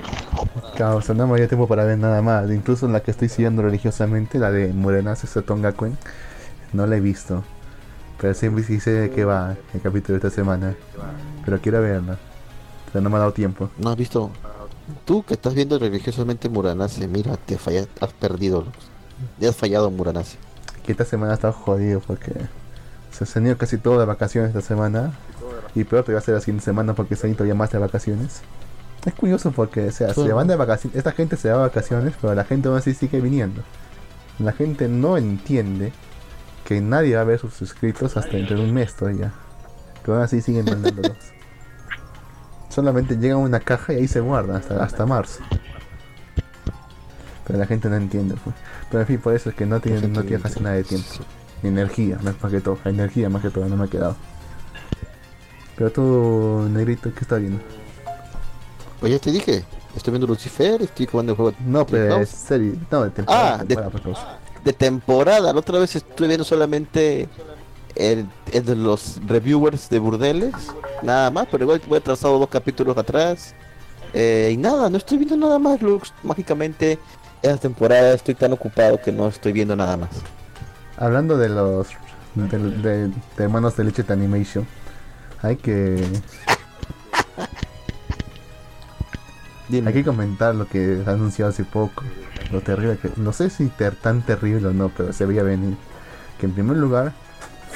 causa, no me había tiempo para ver nada más. Incluso la que estoy siguiendo religiosamente, la de Murenace Sotonga Cuen, no la he visto. Pero siempre sí sé de qué va el capítulo de esta semana. Pero quiero verla. Pero no me ha dado tiempo. ¿No has visto? Tú que estás viendo religiosamente Muranase, mira, te falla, has perdido. Ya has fallado Muranase. Que esta semana ha estado jodido porque se han tenido casi todo de vacaciones esta semana. Y peor te va a ser la siguiente semana porque se han ido todavía más de vacaciones. Es curioso porque, o sea, se van de vacaciones. Esta gente se va de vacaciones, pero la gente aún así sigue viniendo. La gente no entiende que nadie va a ver sus suscritos hasta dentro de un mes todavía. Pero aún así siguen <laughs> mandándolos. Solamente llega a una caja y ahí se guarda hasta, hasta marzo. Pero la gente no entiende. pues. Pero en fin, por eso es que no tiene, no tiene casi nada de tiempo. Ni energía, más que todo. Energía más que todo, no me ha quedado. Pero tú, negrito, ¿qué estás viendo? Pues ya te dije, estoy viendo Lucifer, estoy jugando el juego No, pero es serie. No, de temporada. Ah, temporada, de temporada. La otra vez estuve viendo solamente el, el de los reviewers de Burdeles, nada más, pero igual voy atrasado dos capítulos atrás. Eh, y nada, no estoy viendo nada más, Lux. Mágicamente esta temporada estoy tan ocupado que no estoy viendo nada más. Hablando de los de, de, de manos de leche de animation, hay que Dime. hay que comentar lo que anunciado hace poco. Lo terrible que no sé si ter- tan terrible o no, pero se veía venir. Que en primer lugar,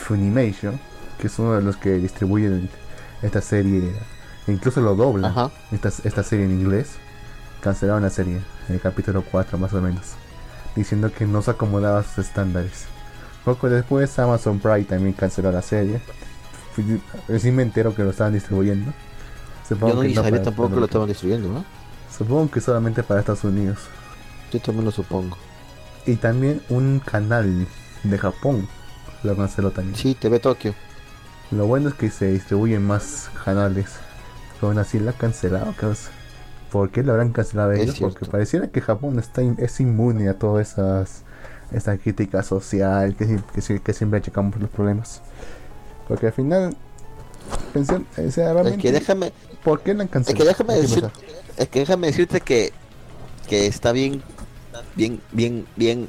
Funimation, que es uno de los que distribuyen esta serie, e incluso lo dobla esta, esta serie en inglés, cancelaron la serie, en el capítulo 4 más o menos, diciendo que no se acomodaba a sus estándares. Poco después Amazon Prime también canceló la serie. Recién me entero que lo estaban distribuyendo. Supongo Yo no que no para- tampoco que lo estaban destruyendo, ¿no? Supongo que solamente para Estados Unidos. Yo también lo supongo. Y también un canal de Japón lo canceló también. Sí, TV Tokio. Lo bueno es que se distribuyen más canales. Pero aún así la han cancelado, causa. ¿Por qué lo habrán cancelado Es ellos? Porque pareciera que Japón está in- es inmune a todas esas esa crítica social que, que, si- que siempre checamos los problemas. Porque al final pensé, o sea, Es que déjame, ¿por qué la han es cancelado? que déjame ¿Qué decir, es que déjame decirte que, que está bien, bien, bien, bien.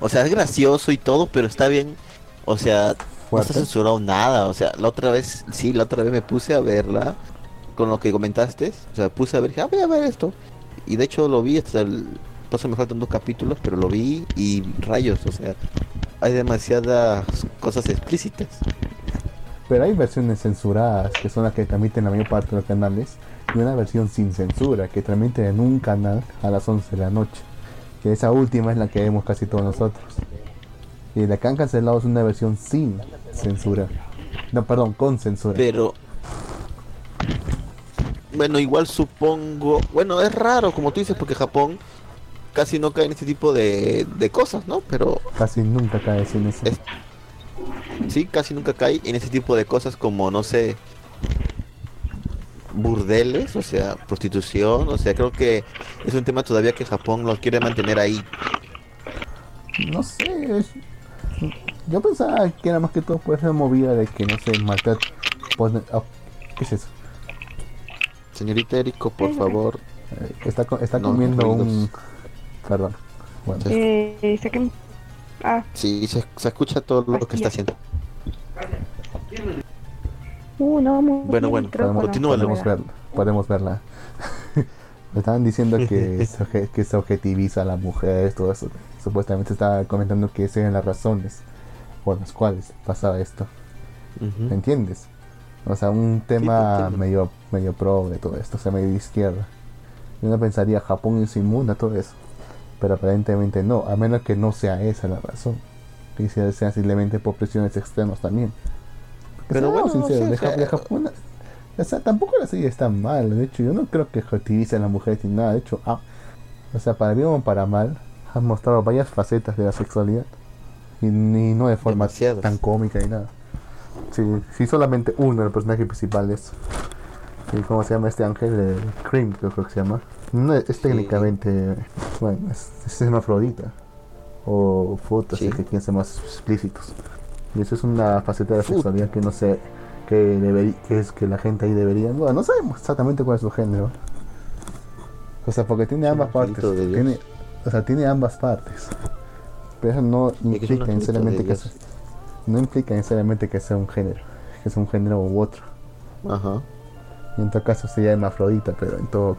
O sea, es gracioso y todo, pero está bien. O sea, no está censurado nada. O sea, la otra vez, sí, la otra vez me puse a verla con lo que comentaste. O sea, puse a ver, dije, ah, voy a ver esto. Y de hecho lo vi hasta el. Paso me faltan dos capítulos, pero lo vi y rayos, o sea, hay demasiadas cosas explícitas. Pero hay versiones censuradas, que son las que transmiten la mayor parte de los canales, y una versión sin censura, que transmiten en un canal a las 11 de la noche. Que esa última es la que vemos casi todos nosotros. Y la que han cancelado es una versión sin censura. No, perdón, con censura. Pero. Bueno, igual supongo. Bueno, es raro, como tú dices, porque Japón casi no cae en este tipo de, de cosas, ¿no? Pero Casi nunca cae sin eso. Es- sí, casi nunca cae en ese tipo de cosas como, no sé. Burdeles, o sea, prostitución, o sea, creo que es un tema todavía que Japón lo quiere mantener ahí. No sé. es- Yo pensaba que era más que todo por esa movida de que, no sé, pone- oh, ¿Qué es eso? Señorita Erico, por favor. Eh, Está, está No, comiendo un. Perdón. Bueno, Sí. Eh, saquen- Ah, Sí, se, se escucha todo lo que está haciendo. uh, no, muy Bueno, bien, bueno, creo podemos- verla. Podemos <laughs> verla. Me estaban diciendo que <laughs> se, que se objetiviza a la mujer, todo eso. Supuestamente estaba comentando que esas eran las razones por las cuales pasaba esto. ¿Me entiendes? O sea, un tema medio medio pro de todo esto, o sea, medio de izquierda. Y uno pensaría, Japón es inmune a todo eso. Pero aparentemente no, a menos que no sea esa la razón. Que sea, sea simplemente por presiones externas también. Porque Pero bueno, sinceros, sí, de, o sea, Ja- de Japón, o sea, tampoco la serie está mal. De hecho, yo no creo que objetivice a la mujer ni nada. De hecho, ah, o sea, para bien o para mal, han mostrado varias facetas de la sexualidad. Y, ni no de forma tan cómica ni nada. Sí, sí, solamente uno del personaje principal es. ¿Y cómo se llama este ángel? El Cream, creo que se llama. No, es, técnicamente. Bueno, es, es hermafrodita. O fotos, Sí. que quieren ser más explícitos. Y eso es una faceta de la sexualidad que no sé. Que, deberí- que es que la gente ahí debería. Bueno, no sabemos exactamente cuál es su género. O sea, porque tiene ambas partes. de. Tiene, o sea, tiene ambas partes. Pero eso no implica necesariamente que sea, no implica necesariamente que sea un género, que sea un género u otro. Ajá. Y en todo caso sería hermafrodita, pero en todo.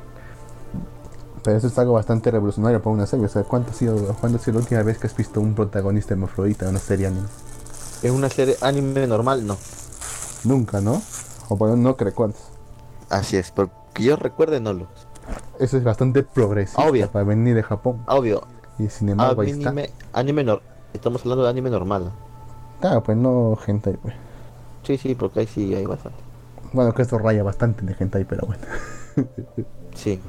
Pero eso es algo bastante revolucionario para una serie. O sea, ¿cuánto ha sido, ¿cuándo ha sido la última vez que has visto un protagonista hermafrodita en una serie anime? ¿Es una serie anime normal? No. Nunca, ¿no? O por no que recuerdes. Así es, porque yo recuerde no lo. Eso es bastante progresivo Obvio. para venir de Japón. Obvio, Y sin embargo, ahí está. anime, anime Estamos hablando de anime normal. Claro, pues no hentai, pues. Sí, sí, porque ahí sí hay bastante. Bueno, que esto raya bastante de hentai, pero bueno. <laughs> Sí.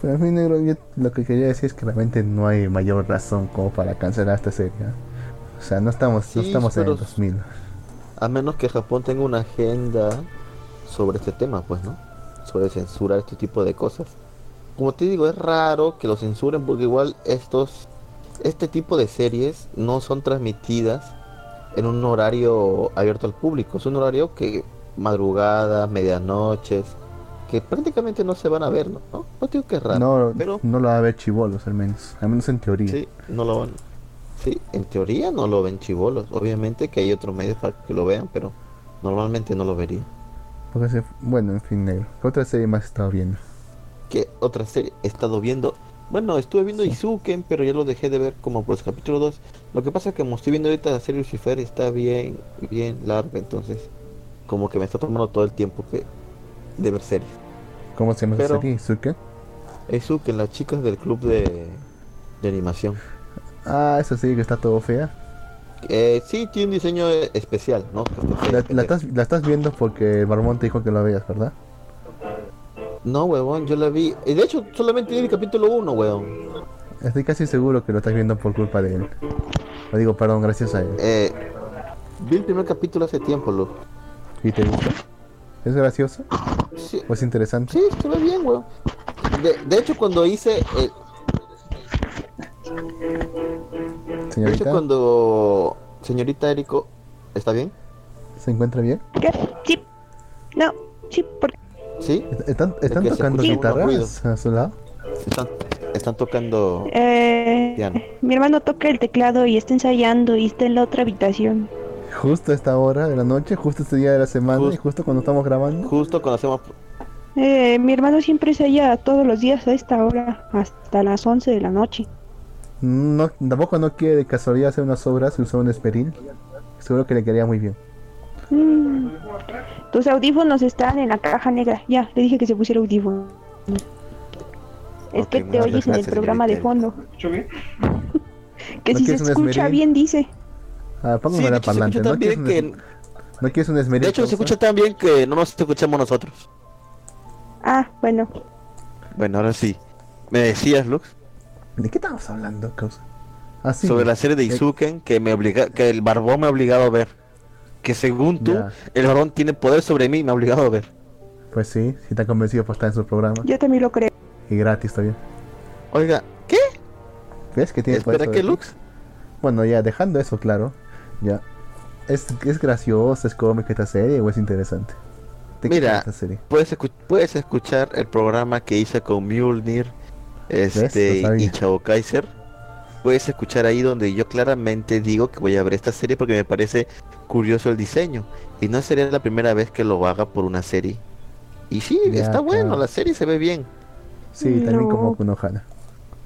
Pero en fin, negro, yo lo que quería decir es que realmente no hay mayor razón como para cancelar esta serie. ¿eh? O sea, no estamos, no estamos en el pero- 2000. A menos que Japón tenga una agenda sobre este tema, pues, ¿no? Sobre censurar este tipo de cosas. Como te digo, es raro que lo censuren porque igual estos, este tipo de series no son transmitidas en un horario abierto al público. Es un horario que madrugada, medianoches, que prácticamente no se van a ver, ¿no? No, no digo que es raro, No, pero no lo va a ver chivolos al menos, al menos en teoría. sí, no lo van. Sí, en teoría no lo ven chivolos. Obviamente que hay otros medios para que lo vean, pero normalmente no lo vería. Porque se- bueno, en fin, negro. ¿Qué otra serie más he estado viendo? ¿Qué otra serie he estado viendo? Bueno, estuve viendo Izuken, pero ya lo dejé de ver como por el capítulo 2. Lo que pasa es que como estoy viendo ahorita la serie Lucifer está bien, bien larga, entonces como que me está tomando todo el tiempo que de ver series. ¿Cómo se llama esa Pero- serie? ¿Suke? Izuken, las chicas del club de, de animación. Ah, esa serie que está todo fea. Eh, sí, tiene un diseño eh, especial, ¿no? La, la estás, la estás viendo porque el barbón te dijo que la veas, ¿verdad? No, huevón, yo la vi. y De hecho, solamente vi el capítulo 1, huevón. Estoy casi seguro que lo estás viendo por culpa de él. Lo digo, perdón, gracias a él. Eh, vi el primer capítulo hace tiempo, Lu. ¿Y te gusta? ¿Es gracioso? Sí, ¿O es interesante? sí, estuve bien, huevón. De, de hecho, cuando hice. eh, de hecho, Señorita, cuando. Señorita Erico, ¿está bien? ¿se encuentra bien? ¿Qué? Sí. No, sí, porque ¿Sí? ¿Están, están que se tocando guitarras a su lado? Están, están tocando. eh, Piano. mi hermano toca el teclado y está ensayando y está en la otra habitación. Justo a esta hora de la noche, justo este día de la semana y Just- justo cuando estamos grabando. Justo cuando hacemos. Eh, mi hermano siempre ensaya todos los días a esta hora, hasta las 11 de la noche. No, tampoco no quiere de casualidad hacer unas obras y usar un esperil. Seguro que le quedaría muy bien. Mm. Tus audífonos están en la caja negra. Ya, le dije que se pusiera audífonos. Es que te oyes en el programa de fondo. ¿Escucho bien? <laughs> Que ¿No si se escucha esmeril? bien, dice. Ah, póngame Sí, la de hecho, se parlante. escucha ¿No tan quieres, bien un, que. ¿No quieres un esmeril? De hecho, se escucha tan bien que no nos escuchamos nosotros. Ah, bueno. Bueno, ahora sí. ¿Me decías, Lux? ¿De qué estamos hablando, causa? Ah, sí. sobre la serie de Eh, Izuken que me obliga, que el barbón me ha obligado a ver. Que según tú, Ya. el barbón tiene poder sobre mí y me ha obligado a ver. Pues sí, si está convencido por estar en su programa. Yo también lo creo. Y gratis todavía. Oiga, ¿qué? ¿Ves que tiene Espera, poder ¿qué, sobre ti? Lux? Bueno, ya dejando eso claro, ya. ¿Es, es graciosa, es cómica esta serie o es interesante? ¿De qué Mira, esta serie? Puedes, escu- puedes escuchar el programa que hice con Mjolnir este, y Chavo Kaiser. Puedes escuchar ahí donde yo claramente digo que voy a ver esta serie porque me parece curioso el diseño. Y no sería la primera vez que lo haga por una serie. Y sí, Ya, está bueno, la serie se ve bien. Sí, también como Kunohana.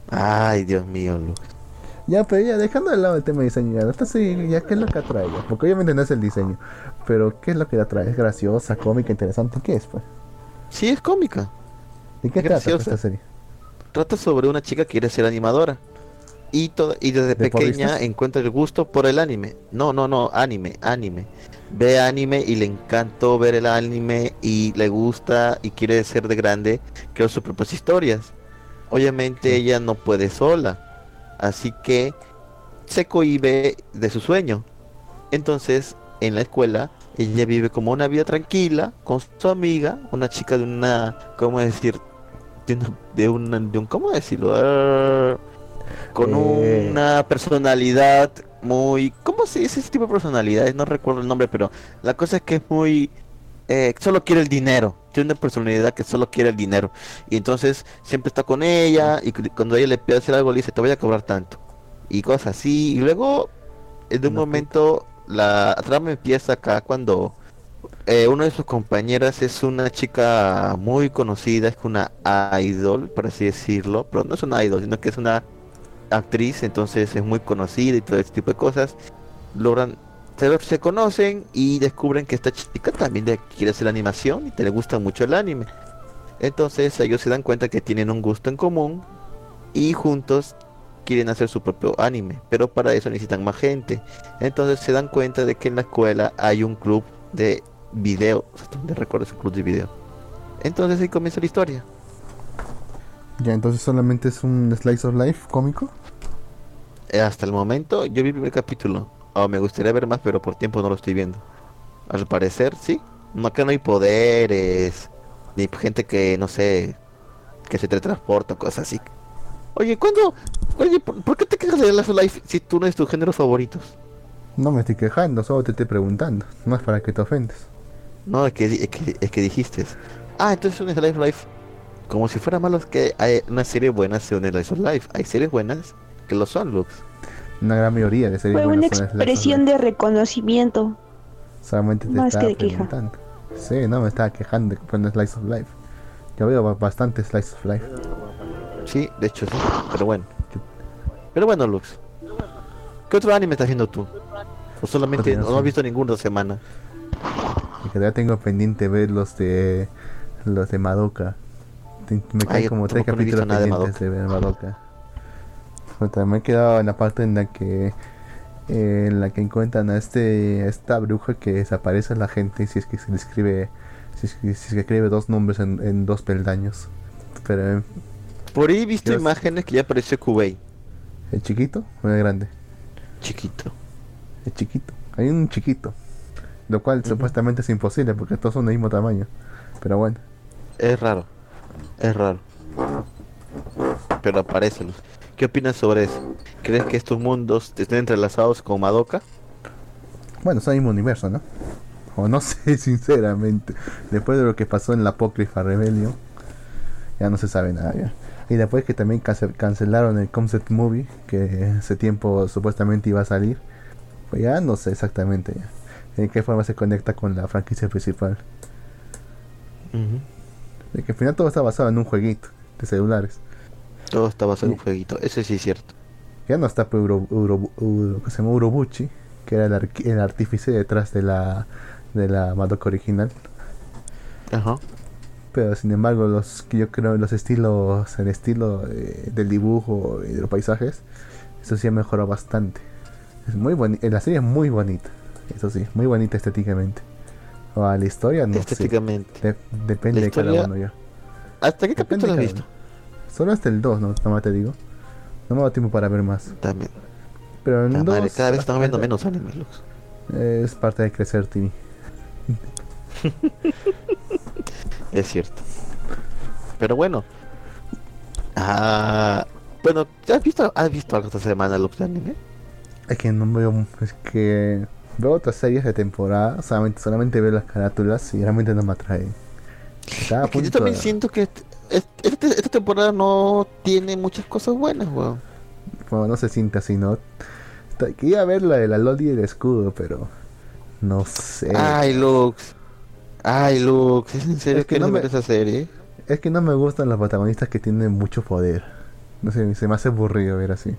Ay, Dios mío, Lux. Ya, pero ya dejando de lado el tema de diseño, ya, esta serie, ya, ¿qué es lo que atrae? ya? Porque obviamente no es el diseño, pero ¿qué es lo que atrae? ¿Es graciosa, cómica, interesante? ¿Qué es, pues? Sí, es cómica. ¿De qué Es trata graciosa. esta serie? Trata sobre una chica que quiere ser animadora. Y, toda, y desde ¿De pequeña encuentra el gusto por el anime. No, no, no, anime, anime. Ve anime y le encantó ver el anime y le gusta y quiere ser de grande, crear sus propias historias. Obviamente Sí. ella no puede sola. Así que se cohíbe de su sueño. Entonces, en la escuela, ella vive como una vida tranquila con su amiga, una chica de una, ¿cómo decir? De, una- de, una- de un, ¿cómo decirlo? Con Eh. una personalidad muy, ¿cómo se dice ese tipo de personalidades? No recuerdo el nombre, pero la cosa es que es muy, eh, solo quiere el dinero. Tiene una personalidad que solo quiere el dinero. Y entonces siempre está con ella y cu- cuando ella le pide hacer algo le dice, te voy a cobrar tanto. Y cosas así. Y luego, de un momento, la trama empieza acá cuando eh, una de sus compañeras es una chica muy conocida, es una idol, por así decirlo. Pero no es una idol, sino que es una actriz, entonces es muy conocida y todo ese tipo de cosas. Logran se, conocen y descubren que esta chica también le quiere hacer animación y te le gusta mucho el anime. Entonces ellos se dan cuenta que tienen un gusto en común y juntos quieren hacer su propio anime, pero para eso necesitan más gente. Entonces se dan cuenta de que en la escuela hay un club de video, ¿dónde recuerdo ese club de video? Entonces ahí comienza la historia. Ya, entonces solamente es un slice of life cómico. Eh, Hasta el momento yo vi el primer capítulo. Oh, me gustaría ver más, pero por tiempo no lo estoy viendo. Al parecer, sí. No, acá no hay poderes. Ni gente que, no sé, que se teletransporta, cosas así. Oye, ¿cuándo? Oye, ¿por, por qué te quejas de Life of Life si tú no es tus géneros favoritos? No me estoy quejando, solo te estoy preguntando. No es para que te ofendas. No, es que, es que, es que dijiste. Ah, entonces un of Life. Como si fuera malo que hay una serie buena sea un Slice of Life. Hay series buenas que lo son, Lux. Una gran mayoría de series Fue una expresión de reconocimiento. Solamente te más estaba que de queja. preguntando. Sí, no, me estaba quejando con Slice of Life. Yo veo ba- bastante Slice of Life. Sí, de hecho sí. Pero bueno. Pero bueno, Lux. ¿Qué otro anime estás viendo tú? O solamente no no, has visto ninguno esta semana. Y que ya tengo pendiente ver los de los de Madoka. Me yo como tres no capítulos de pendientes de ver Madoka. Puta, me he quedado en la parte en la que eh, en la que encuentran a este a esta bruja que desaparece a la gente si es que se le escribe si es que, si es que escribe dos nombres en, en dos peldaños. Pero eh, Por ahí he visto imágenes que ya apareció Kubei. el chiquito o el grande. Chiquito. El chiquito. Hay un chiquito. Lo cual supuestamente es imposible porque todos son del mismo tamaño. Pero bueno. Es raro. Es raro. Pero aparece. ¿Qué opinas sobre eso? ¿Crees que estos mundos estén entrelazados con Madoka? Bueno, son el mismo universo, ¿no? O no <laughs> sé, sinceramente. Después de lo que pasó en la Apócrifa Rebellion, ya no se sabe nada ya. Y después que también cance- cancelaron el concept movie, que ese tiempo supuestamente iba a salir, pues ya no sé exactamente ya. En qué forma se conecta con la franquicia principal. De que al final todo está basado en un jueguito de celulares. Todo está basado en un jueguito. Eso sí es cierto. Ya no está pues, Uro, Uro- Uro- que se llama Urobuchi, que era el, arqui- el artífice detrás de la de la Madoka original. Ajá. Pero sin embargo, los que yo creo los estilos, el estilo eh, del dibujo y de los paisajes, eso sí ha mejorado bastante. Es muy bonita, la serie es muy bonita, eso sí, muy bonita estéticamente. O a la historia no sé, Estéticamente. de- depende de cada uno ya. ¿Hasta qué capítulo has visto? uno. Solo hasta el 2, no, nomás te digo. No me da tiempo para ver más. También. Pero en La madre, dos, cada vez estamos viendo menos anime, Lux. Es parte de crecer, TV. <laughs> Es cierto. Pero bueno. Ah, bueno, ¿ya ¿has visto, has visto algo esta semana, Lux, de anime? Es que no veo, es que veo otras series de temporada, solamente, solamente veo las carátulas y realmente no me atraen. Estaba a Es que yo también de- siento que este- esta temporada no tiene muchas cosas buenas, weón. Bueno, no se siente así, ¿no? Quería ver la de la Loli y el escudo, pero no sé. Ay, Lux. Ay, Lux. ¿Es en serio Es que que no me- esa serie? Es que no me gustan los protagonistas que tienen mucho poder. No sé, se me hace aburrido ver así.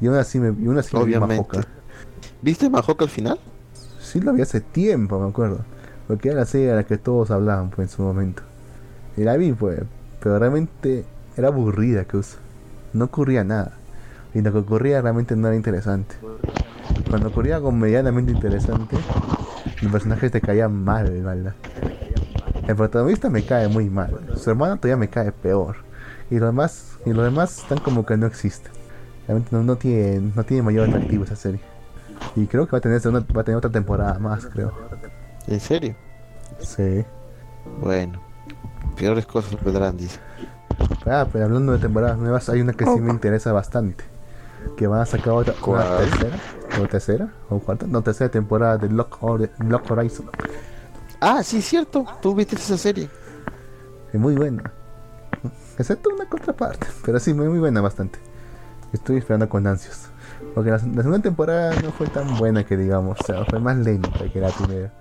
Y aún así me, y aún así vi. Mahoka. ¿Viste Mahoka al final? Sí lo vi hace tiempo, me acuerdo. Porque era la serie a la que todos hablaban pues, en su momento. Y la vi, pues. Pero realmente era aburrida, que No ocurría nada. Y lo que ocurría realmente no era interesante. Cuando ocurría algo medianamente interesante, los personajes te caían mal, ¿verdad? El protagonista me cae muy mal. Su hermano todavía me cae peor. Y los demás, y los demás están como que no existen. Realmente no, no tiene, no tiene mayor atractivo esa serie. Y creo que va a tener, va a tener otra temporada más, creo. ¿En serio? Sí. Bueno. Peores cosas vendrán, dice. Ah, pero hablando de temporadas nuevas, hay una que sí me interesa bastante. Que van a sacar otra, una tercera, o tercera, o cuarta, no, tercera temporada de Lock, Hor- Lock Horizon. Ah, sí, cierto. Tú viste esa serie. Es muy buena. Excepto una contraparte, <laughs> pero sí, muy, muy buena bastante. Estoy esperando con ansias. Porque la, la segunda temporada no fue tan buena que digamos, o sea, fue más lenta que la primera.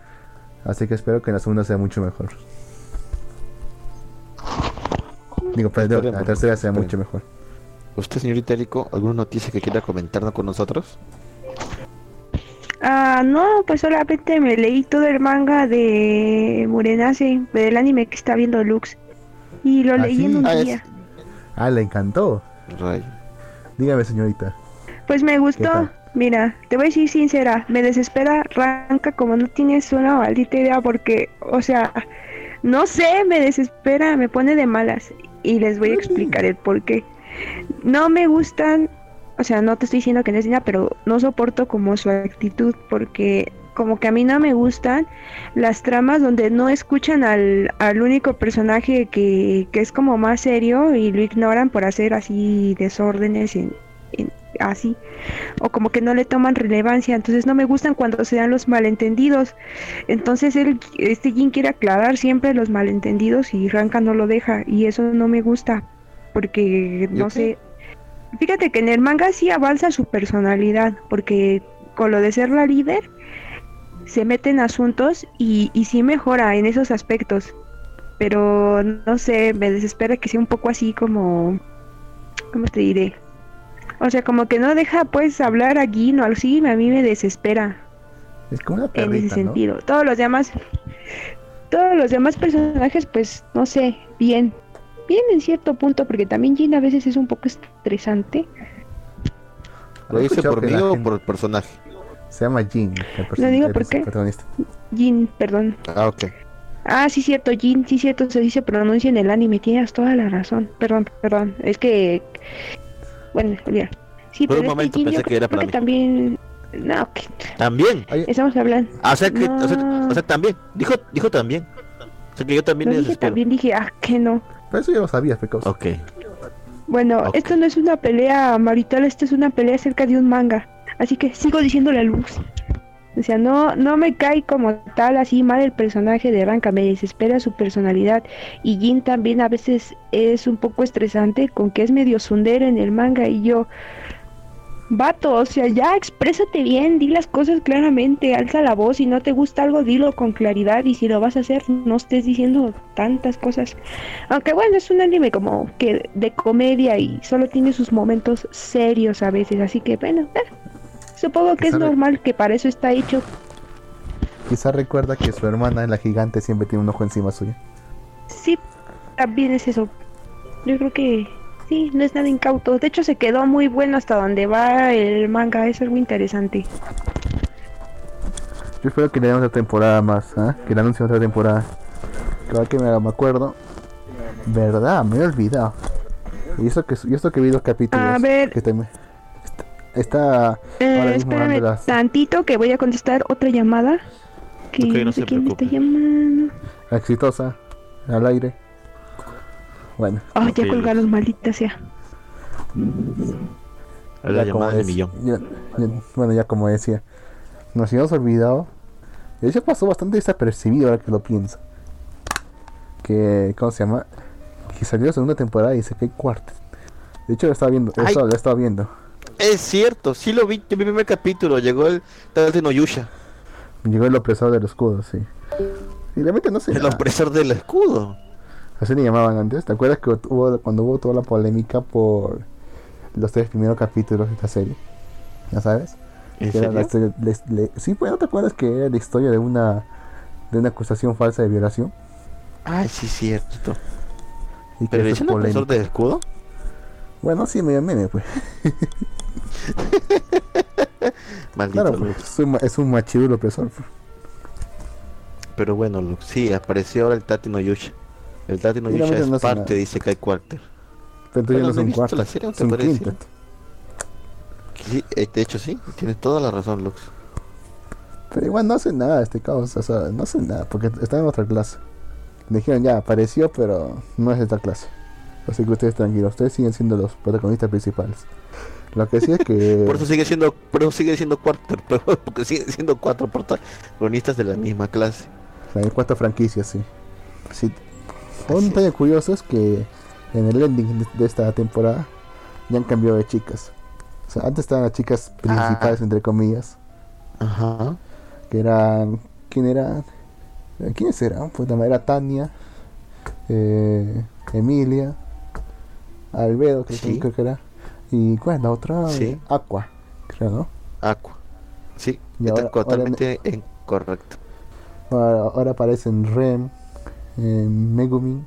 Así que espero que la segunda sea mucho mejor. Digo, perdón, la tercera sea mucho mejor. ¿Usted, señorita Erico, alguna noticia que quiera comentarnos con nosotros? Ah, no, pues solamente me leí todo el manga de Murenase, del anime que está viendo Lux. Y lo ¿Ah, leí en un Ah, es- día. Ah, le encantó. Dígame, señorita. Pues me ¿Qué gustó. Mira, te voy a decir sincera, me desespera Ranka como no tienes una maldita idea porque, o sea, no sé, me desespera, me pone de malas y les voy a explicar el por qué. No me gustan, o sea, no te estoy diciendo que no es niña, pero no soporto como su actitud porque como que a mí no me gustan las tramas donde no escuchan al, al único personaje que, que es como más serio y lo ignoran por hacer así desórdenes en, en, así, o como que no le toman relevancia, entonces no me gustan cuando se dan los malentendidos. Entonces él, este Jin quiere aclarar siempre los malentendidos y Ranka no lo deja, y eso no me gusta, porque no sé. Fíjate que en el manga sí avanza su personalidad, porque con lo de ser la líder se mete en asuntos y, y sí mejora en esos aspectos. Pero no sé, me desespera que sea un poco así como. ¿Cómo te diré? O sea, como que no deja pues hablar a Gin o así, a mí me desespera Es como una en perrita, ese ¿no? sentido. Todos los demás. Todos los demás personajes, pues, no sé, bien. Bien en cierto punto, porque también Jin a veces es un poco estresante. ¿Lo dice por mí o por el personaje? Se llama Jin, Lo digo porque-. Jin, perdón. Ah, ok. Ah, sí, cierto, Jin, sí, cierto, se dice pronuncia en el anime, tienes toda la razón. Perdón, perdón, es que. Bueno, olvida. Sí, Por pero un momento pensé que era para también. No, que También. Estamos hablando. Ah, o sea que, o sea, No. o sea, también. Dijo, dijo también. O sea que yo también dije también, dije, ah, que no. pero eso ya lo sabías, Pecos. Ok. Bueno, Ok. esto no es una pelea marital, esto es una pelea acerca de un manga. Así que sigo diciendo la luz. O sea, no, no me cae como tal así mal el personaje de Ranka, me desespera su personalidad. Y Jin también a veces es un poco estresante con que es medio sundero en el manga y yo... Vato, o sea, ya exprésate bien, di las cosas claramente, alza la voz, si no te gusta algo, dilo con claridad y si lo vas a hacer, no estés diciendo tantas cosas. Aunque bueno, es un anime como que de comedia y solo tiene sus momentos serios a veces, así que bueno, eh, supongo que es normal que para eso está hecho. Quizá recuerda que su hermana, la gigante, siempre tiene un ojo encima suyo. Sí, también es eso. Yo creo que sí, no es nada incauto. De hecho, se quedó muy bueno hasta donde va el manga, es algo interesante. Yo espero que le den otra temporada más, ¿ah? que le anuncien otra temporada. Cada que me, me acuerdo. Verdad, me he olvidado. Y eso que, y eso que vi dos capítulos. A ver. Que también- está, Eh, ahora mismo dando las. tantito que voy a contestar otra llamada. Que Ok, no no sé se quién me está llamando. exitosa al aire. Bueno, Oh, ya colgaron, maldita sea. La ya como llamada del millón. ya- ya- bueno, ya como decía, nos habíamos olvidado. De hecho, pasó bastante desapercibido ahora que lo pienso. Que, ¿cómo se llama? Que salió la segunda temporada y dice que hay cuarta. De hecho, lo estaba viendo, eso lo estaba viendo. Es cierto, sí lo vi, yo vi el primer capítulo, llegó el tal de Noyusha, Llegó el opresor del escudo, sí. Y realmente no sé. el nada. opresor del escudo. Así le llamaban antes. ¿Te acuerdas que hubo, cuando hubo toda la polémica por los tres primeros capítulos de esta serie? ¿Ya sabes? ¿En Que era la serio? historia- les- le- sí, pues no te acuerdas que era la historia de una de una acusación falsa de violación Ay, sí, cierto. y ¿Pero es el opresor del escudo? Bueno, sí, medio meme, pues. <laughs> Maldito Claro, pues, es un, machirulo opresor. pues. Pero bueno, Lux, sí, apareció ahora el Tati Noyusha. El Tati Noyusha realmente es no parte, dice que hay Quarter. Pero entonces Bueno, no no ¿no te un parece? quintet. Sí, eh, de hecho sí, tienes toda la razón, Lux. Pero igual no hace nada este caos, o sea, no hace nada, porque está en otra clase. Dijeron ya, apareció, pero no es de esta clase. Así que ustedes tranquilos, ustedes siguen siendo los protagonistas principales. Lo que sí es que... <laughs> Por eso sigue siendo, por eso sigue siendo <laughs> pero porque siguen siendo cuatro protagonistas de la misma clase. Hay cuatro franquicias, sí. sí. Un detalle curioso es que en el ending de- esta temporada ya han cambiado de chicas. O sea, antes estaban las chicas principales, Ah. entre comillas, Ajá. que eran... ¿Quién eran? ¿Quiénes eran? Pues era Tania, eh, Emilia, Albedo, creo, que- Sí. creo que era. ¿Y cuál es la otra? Sí. Aqua, creo, ¿no? Aqua. Sí, Y está ahora- ahora totalmente incorrecto. Ahora, ahora aparecen Rem, eh, Megumin.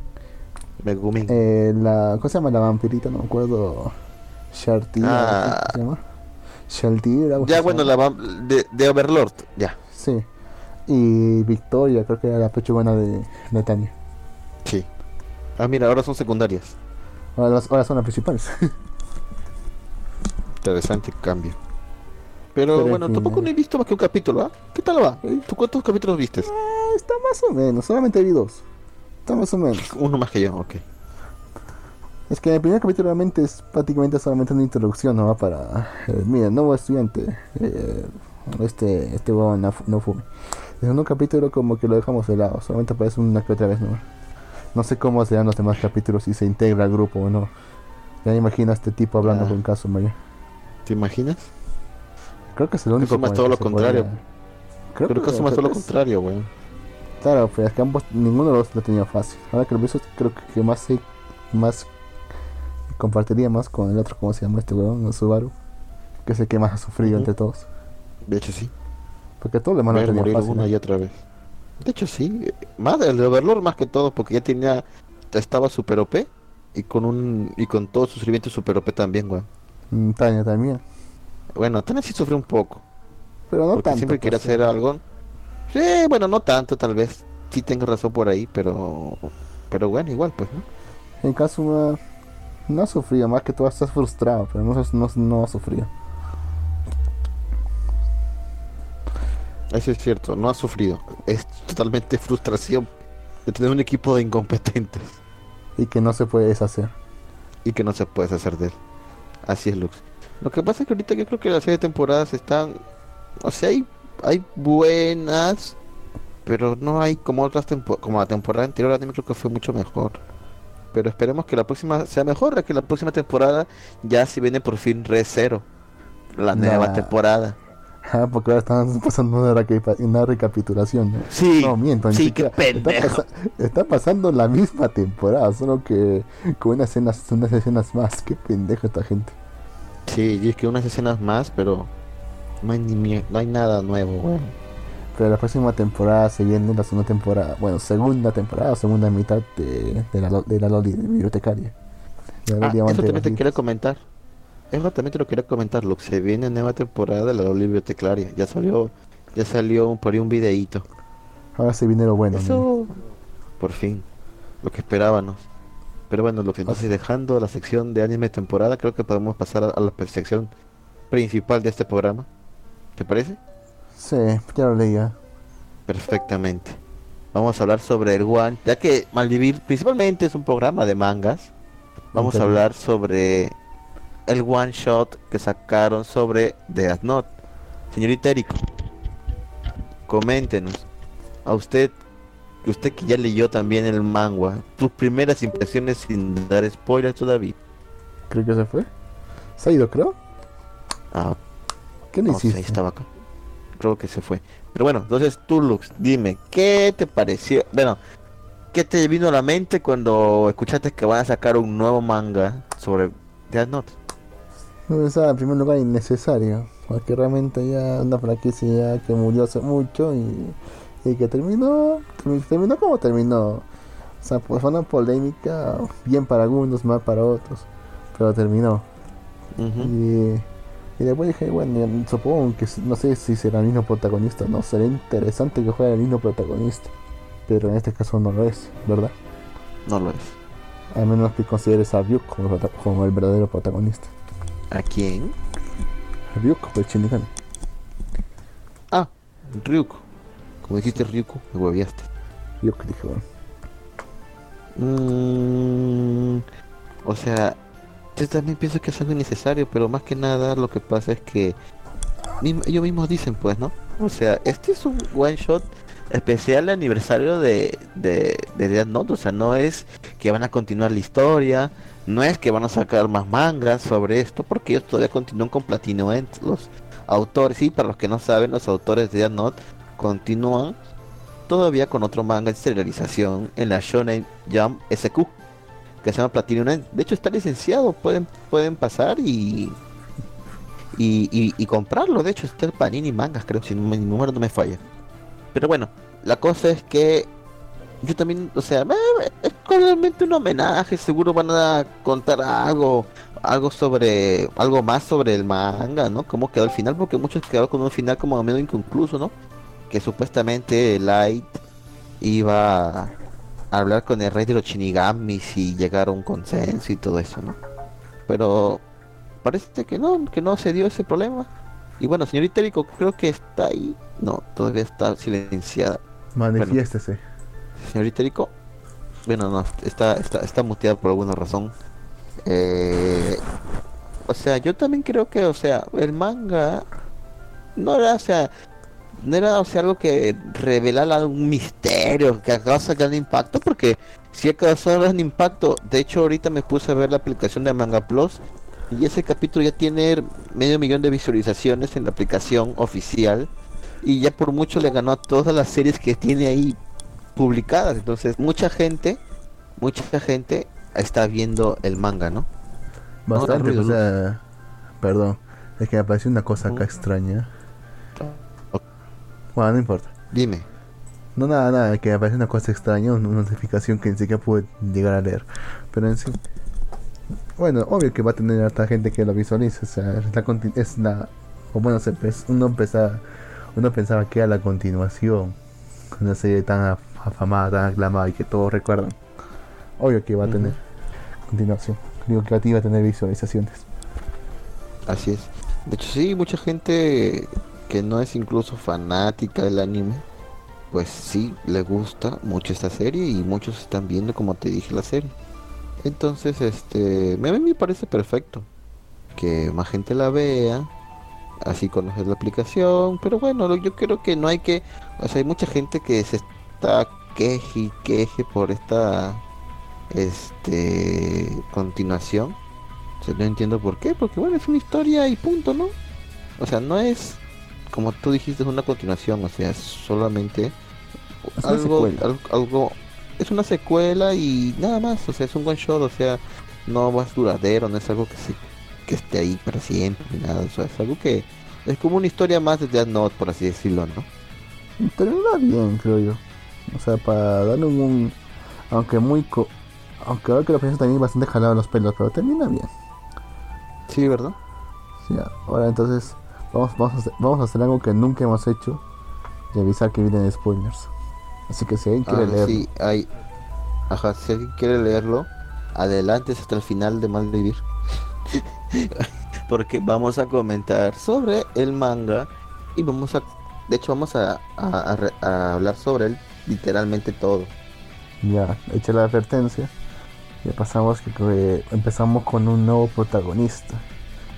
Megumin. Eh, la, ¿Cómo se llama la vampirita? No me acuerdo. Shartira. Ah. ¿Cómo se llama? Shaltira. ya bueno, la de, de Overlord, ya. Sí. Y Victoria, creo que era la pechugona de, de Tania. Sí. Ah, mira, ahora son secundarias. Ahora, las- ahora son las principales. Interesante cambio. Pero, Pero, bueno, tampoco eh. no he visto más que un capítulo, ¿ah? ¿Qué tal va? ¿Tú cuántos capítulos viste? Ah, Está más o menos, solamente vi dos. Está más o menos. Uno más que yo, ok. Es que el primer capítulo realmente es prácticamente solamente una introducción, ¿no? Para, eh, mira, nuevo estudiante, eh, este, este huevón no fume. El segundo capítulo como que lo dejamos de lado, solamente aparece una que otra vez, ¿no? No sé cómo serán los demás capítulos, si se integra al grupo o no. Ya me imagino a este tipo hablando Ah. con Kazuma ¿Te imaginas? Creo que es el único Kazuma es todo lo contrario. podría- Creo que- Kazuma es todo lo contrario, weón. Claro, pero es que ambos, ninguno de los dos lo ha tenido fácil. Ahora que lo pienso, creo que- que más se, más compartiría más con el otro, ¿cómo se llama este weón? El Subaru. Que es el que más ha sufrido Ujú. entre todos. De hecho, sí. Porque todo lo demás lo tenido morir fácil. una y otra vez. De hecho, sí. Más el de Overlord más que todo, porque ya tenía... Estaba super OP. Y con un... Y con todo su sufrimiento super OP también, weón. Mm, Tania también. Bueno, también sí sufrió un poco. Pero no porque tanto. siempre quería pues, hacer algo. Sí, bueno, no tanto tal vez. Sí tengo razón por ahí, pero... Pero bueno, igual pues, ¿no? En Kazuma no ha sufrido, más que todo está frustrado, pero no, no, no ha sufrido. Eso es cierto, no ha sufrido. Es totalmente frustración de tener un equipo de incompetentes Y que no se puede deshacer. y que no se puede hacer de él. Así es, Lux. Lo que pasa es que ahorita yo creo que las de temporadas están... O sea, hay, hay buenas, pero no hay como otras tempo- como la temporada anterior, anime creo que fue mucho mejor. Pero esperemos que la próxima sea mejor, que la próxima temporada ya se viene por fin Re Zero. La nueva Nah. temporada. Ah, porque ahora están <laughs> pasando una, reca- una recapitulación. ¿no? Sí, No, miento, ni sí, siquiera. qué Está, pendejo. está pasando la misma temporada, solo que con unas escenas, unas escenas más. Qué pendejo esta gente. Sí, y es que unas escenas más, pero no hay, ni no hay nada nuevo. Pero la próxima temporada se viene la segunda temporada, bueno, segunda temporada, segunda mitad de, de la, de la Loli, de bibliotecaria. La Ah, eso también te quería comentar. Eso también te lo quería comentar, lo que se viene nueva temporada de la Biblioteclaria. Ya salió, ya salió un- por ahí un videíto. Ahora se viene lo bueno. ¿no? Eso, por fin, lo que esperábamos. Pero bueno, lo que entonces dejando la sección de anime temporada, creo que podemos pasar a, a la sección principal de este programa. ¿Te parece? Sí, ya lo leía. Perfectamente. Vamos a hablar sobre el One, ya que Malvivir principalmente es un programa de mangas. Vamos a hablar sobre el one shot que sacaron sobre Death Note. Señorita Eriko, coméntenos. A usted, usted que ya leyó también el manga, tus primeras impresiones sin dar spoilers todavía. Creo que se fue. Se ha ido, creo. Ah, ¿Qué le no sé, hiciste? estaba acá. Creo que se fue. Pero bueno, entonces tú, Lux, dime, ¿qué te pareció? Bueno, ¿qué te vino a la mente cuando escuchaste que van a sacar un nuevo manga sobre Death Note? No pensaba en primer lugar innecesario. Porque realmente ya una franquicia que murió hace mucho y, y que terminó, termi- terminó como terminó. O sea, pues fue una polémica, bien para algunos, mal para otros, pero terminó. Y, y después dije, bueno, supongo que no sé si será el mismo protagonista, no, sería interesante que fuera el mismo protagonista. Pero en este caso no lo es, ¿verdad? No lo es. A menos que consideres a Ryuk como, como el verdadero protagonista. ¿A quién? Ryuk, el Shinigami. Ah, Ryuko. Como dijiste Ryuko, me hueviaste. Ryuk, dije, bueno. Mm, o sea, yo también pienso que es algo innecesario, pero más que nada lo que pasa es que ellos mismos dicen, pues, ¿no? O sea, este es un one shot especial aniversario de, de, de Death Note, o sea, no es que van a continuar la historia, no es que van a sacar más mangas sobre esto, porque ellos todavía continúan con Platino End, los autores, sí, para los que no saben, los autores de Death Note continúan todavía con otro manga de serialización en la Shonen Jump SQ que se llama Platinum End. De hecho está licenciado, pueden pueden pasar y y, comprarlo. De hecho está el Panini Mangas, creo, si mi número no me falla. Pero bueno, la cosa es que yo también, o sea, me- es realmente un homenaje, seguro van a contar algo, algo sobre, algo más sobre el manga, ¿no? Cómo quedó el final, porque muchos quedaron con un final como medio inconcluso, ¿no? Que supuestamente Light iba a hablar con el rey de los Shinigamis y llegar a un consenso y todo eso, ¿no? Pero parece que no, que no se dio ese problema. Y bueno, señorita Eriko, creo que está ahí. No, todavía está silenciada. Manifiéstese. Señorita Eriko, bueno, no, está, está, está muteada por alguna razón. Eh, o sea, yo también creo que, o sea, el manga no era, o sea, no era, o sea, algo que revelara un misterio que causa gran impacto, porque si causado gran impacto, de hecho ahorita me puse a ver la aplicación de Manga Plus y ese capítulo ya tiene medio millón de visualizaciones en la aplicación oficial y ya por mucho le ganó a todas las series que tiene ahí publicadas, entonces mucha gente, mucha gente está viendo el manga, ¿no? Bastante, ruido, o sea, perdón, es que me apareció una cosa acá extraña. Bueno, no importa. Dime. No, nada, nada, que me apareció una cosa extraña, una notificación que ni siquiera pude llegar a leer. Pero en sí, bueno, obvio que va a tener harta gente que lo visualice, o sea, es la, conti- es la o bueno, se uno pensaba, uno pensaba que era la continuación, una serie tan afamada, tan aclamada y que todos recuerdan. Obvio que va a tener continuación, digo que iba a tener visualizaciones. Así es. De hecho, sí, mucha gente que no es incluso fanática del anime, pues sí, le gusta mucho esta serie y muchos están viendo, como te dije, la serie. Entonces, este, a mí me parece perfecto que más gente la vea, así conocer la aplicación, pero bueno, yo creo que no hay que, o sea, hay mucha gente que se está queje y queje por esta, este, continuación. O sea, no entiendo por qué, porque bueno, es una historia y punto, ¿no? O sea, no es, como tú dijiste, es una continuación, o sea, es solamente Es algo, secuela. al- algo, es una secuela y nada más, o sea, es un one shot, o sea, no va ser duradero, no es algo que se, que esté ahí para siempre, ni nada, o sea, es algo que es como una historia más de Death Note, por así decirlo, ¿no? Termina bien, creo yo. O sea, para darle un, un- aunque muy, co- aunque ahora que lo pienso también bastante jalado los pelos, pero termina bien. Sí, ¿verdad? Sí, ahora entonces vamos, vamos, a hacer, vamos a hacer algo que nunca hemos hecho y avisar que vienen spoilers. Así que si alguien quiere Ah, leer, sí, hay, ajá, si alguien quiere leerlo, adelante hasta el final de Malvivir. <laughs> Porque vamos a comentar sobre el manga y vamos a, de hecho vamos a, a- a re- a hablar sobre él literalmente todo. ya hecha la advertencia, ya pasamos que, que empezamos con un nuevo protagonista.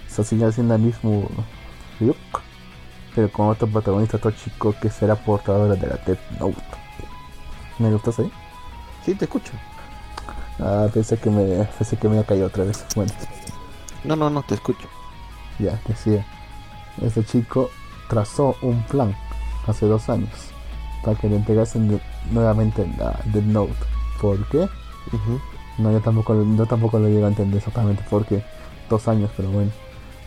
Eso sigue siendo el mismo Ryuk, pero con otro protagonista, otro chico que será portador de la Death Note. ¿Me gustas ahí? Sí, te escucho. Ah, pensé que me, pensé que me había caído otra vez. Bueno. No, no, no, te escucho. Ya, decía, este chico trazó un plan hace dos años para que le entregasen nuevamente la Death Note. ¿Por qué? Ujú. No, yo tampoco, yo tampoco lo llego a entender exactamente por qué. Dos años, pero bueno.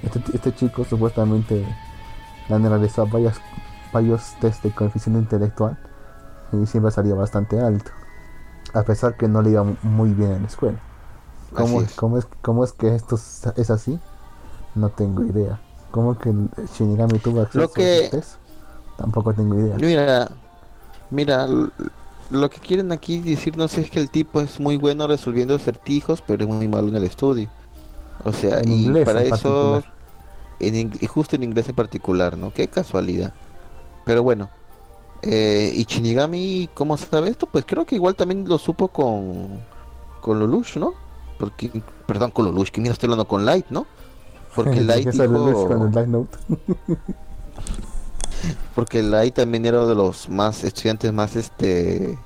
Este, este chico supuestamente le han realizado varios, varios test de coeficiente intelectual y siempre salía bastante alto. A pesar que no le iba mu- muy bien en la escuela. ¿Cómo, es. cómo es, cómo es que esto es así? No tengo idea. ¿Cómo que Shinigami tuvo acceso Lo que- a esos test? Tampoco tengo idea. Mira, mira, lo que quieren aquí decirnos es que el tipo es muy bueno resolviendo acertijos, pero es muy malo en el estudio. O sea, En y inglés para en eso, en justo en inglés en particular, ¿no? Qué casualidad. Pero bueno, eh, y Shinigami, ¿cómo sabe esto? Pues creo que igual también lo supo con, con Lelouch, ¿no? Porque, perdón, con Lelouch, que mira, estoy hablando con Light, ¿no? Porque <laughs> Light dijo... con el Death Note. <laughs> Porque Lai también era uno de los más estudiantes más este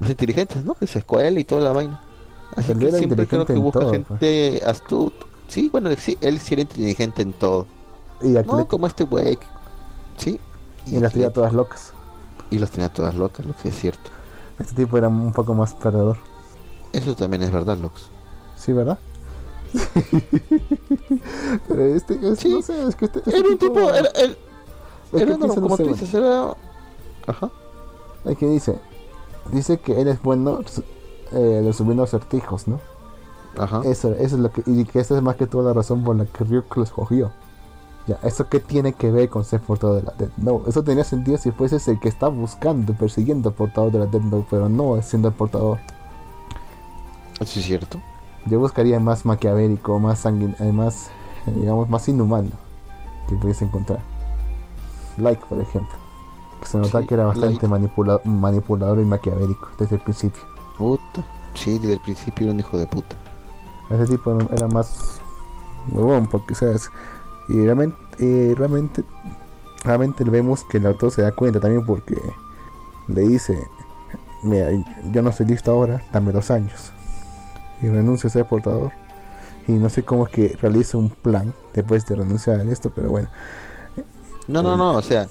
más inteligentes, ¿no? De su escuela y toda la vaina. Así que era siempre creo que busca todo, gente astuta. Sí, bueno, sí, él sí era inteligente en todo. Y No, como este güey. Sí. Y las tenía todas locas. y los tenía todas locas, lo que es cierto. Este tipo era un poco más perdedor. Eso también es verdad, Lux. Sí, ¿verdad? <laughs> Pero este, es, Sí. no sé, es que este, este Era un tipo, era, era, era piensa como no tú dices, era... Ajá. Que dice, dice que él es bueno eh, resolviendo acertijos, ¿no? Ajá. Eso, eso es lo que, y que esa es más que toda la razón por la que Ryuk lo escogió. Ya, ¿eso qué tiene que ver con ser portador de la Death Note? Eso tenía sentido si fueses el que está buscando, persiguiendo al portador de la Death Note, pero no siendo el portador. Eso es cierto. Yo buscaría más maquiavélico, más sanguinario, más, eh, digamos, más inhumano que pudiese encontrar. Like, por ejemplo. Que se nota Sí, que era bastante manipula- manipulador y maquiavélico desde el principio. Puta. Sí, desde el principio era un hijo de puta. Ese tipo era más huevón, porque, ¿sabes? Y realmente, y realmente, realmente vemos que el autor se da cuenta también porque le dice, mira, yo no estoy listo ahora, dame dos años. Y renuncia a ser portador. Y no sé cómo es que realiza un plan después de renunciar a esto, pero bueno. No, no, no, o sea,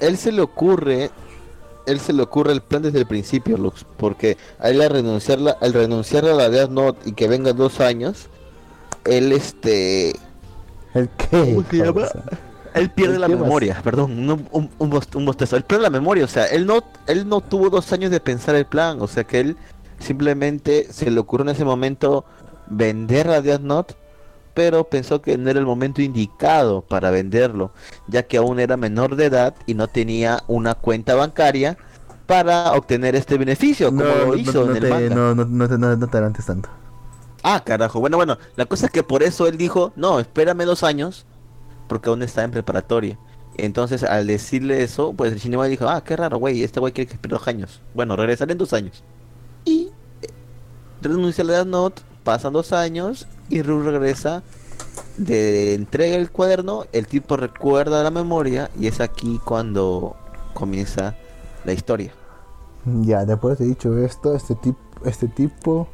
él se le ocurre, él se le ocurre el plan desde el principio, Lux, porque a él al renunciar, al renunciar a la Death Note y que venga dos años, él este... ¿El qué? ¿Cómo se llama? Él pierde ¿El la memoria, perdón, un, un, un, bost- un bostezo. Él pierde la memoria, o sea, él no, él no tuvo dos años de pensar el plan, o sea que él simplemente se le ocurrió en ese momento vender la Death Note, pero pensó que no era el momento indicado para venderlo, ya que aún era menor de edad y no tenía una cuenta bancaria para obtener este beneficio, como lo hizo no en el manga. no, no, no te, adelantes tanto. Ah, carajo. Bueno, bueno, la cosa es que por eso él dijo, no, espérame dos años, porque aún está en preparatoria. Entonces, al decirle eso, pues el Shinigami dijo, ah, qué raro, güey, este güey quiere que espere dos años. Bueno, regresaré en dos años. Y eh, renuncia a la Death Note, pasan dos años, y Ru regresa, de entrega el cuaderno, el tipo recuerda la memoria, y es aquí cuando comienza la historia. Ya, después de dicho esto, este tipo, este tipo,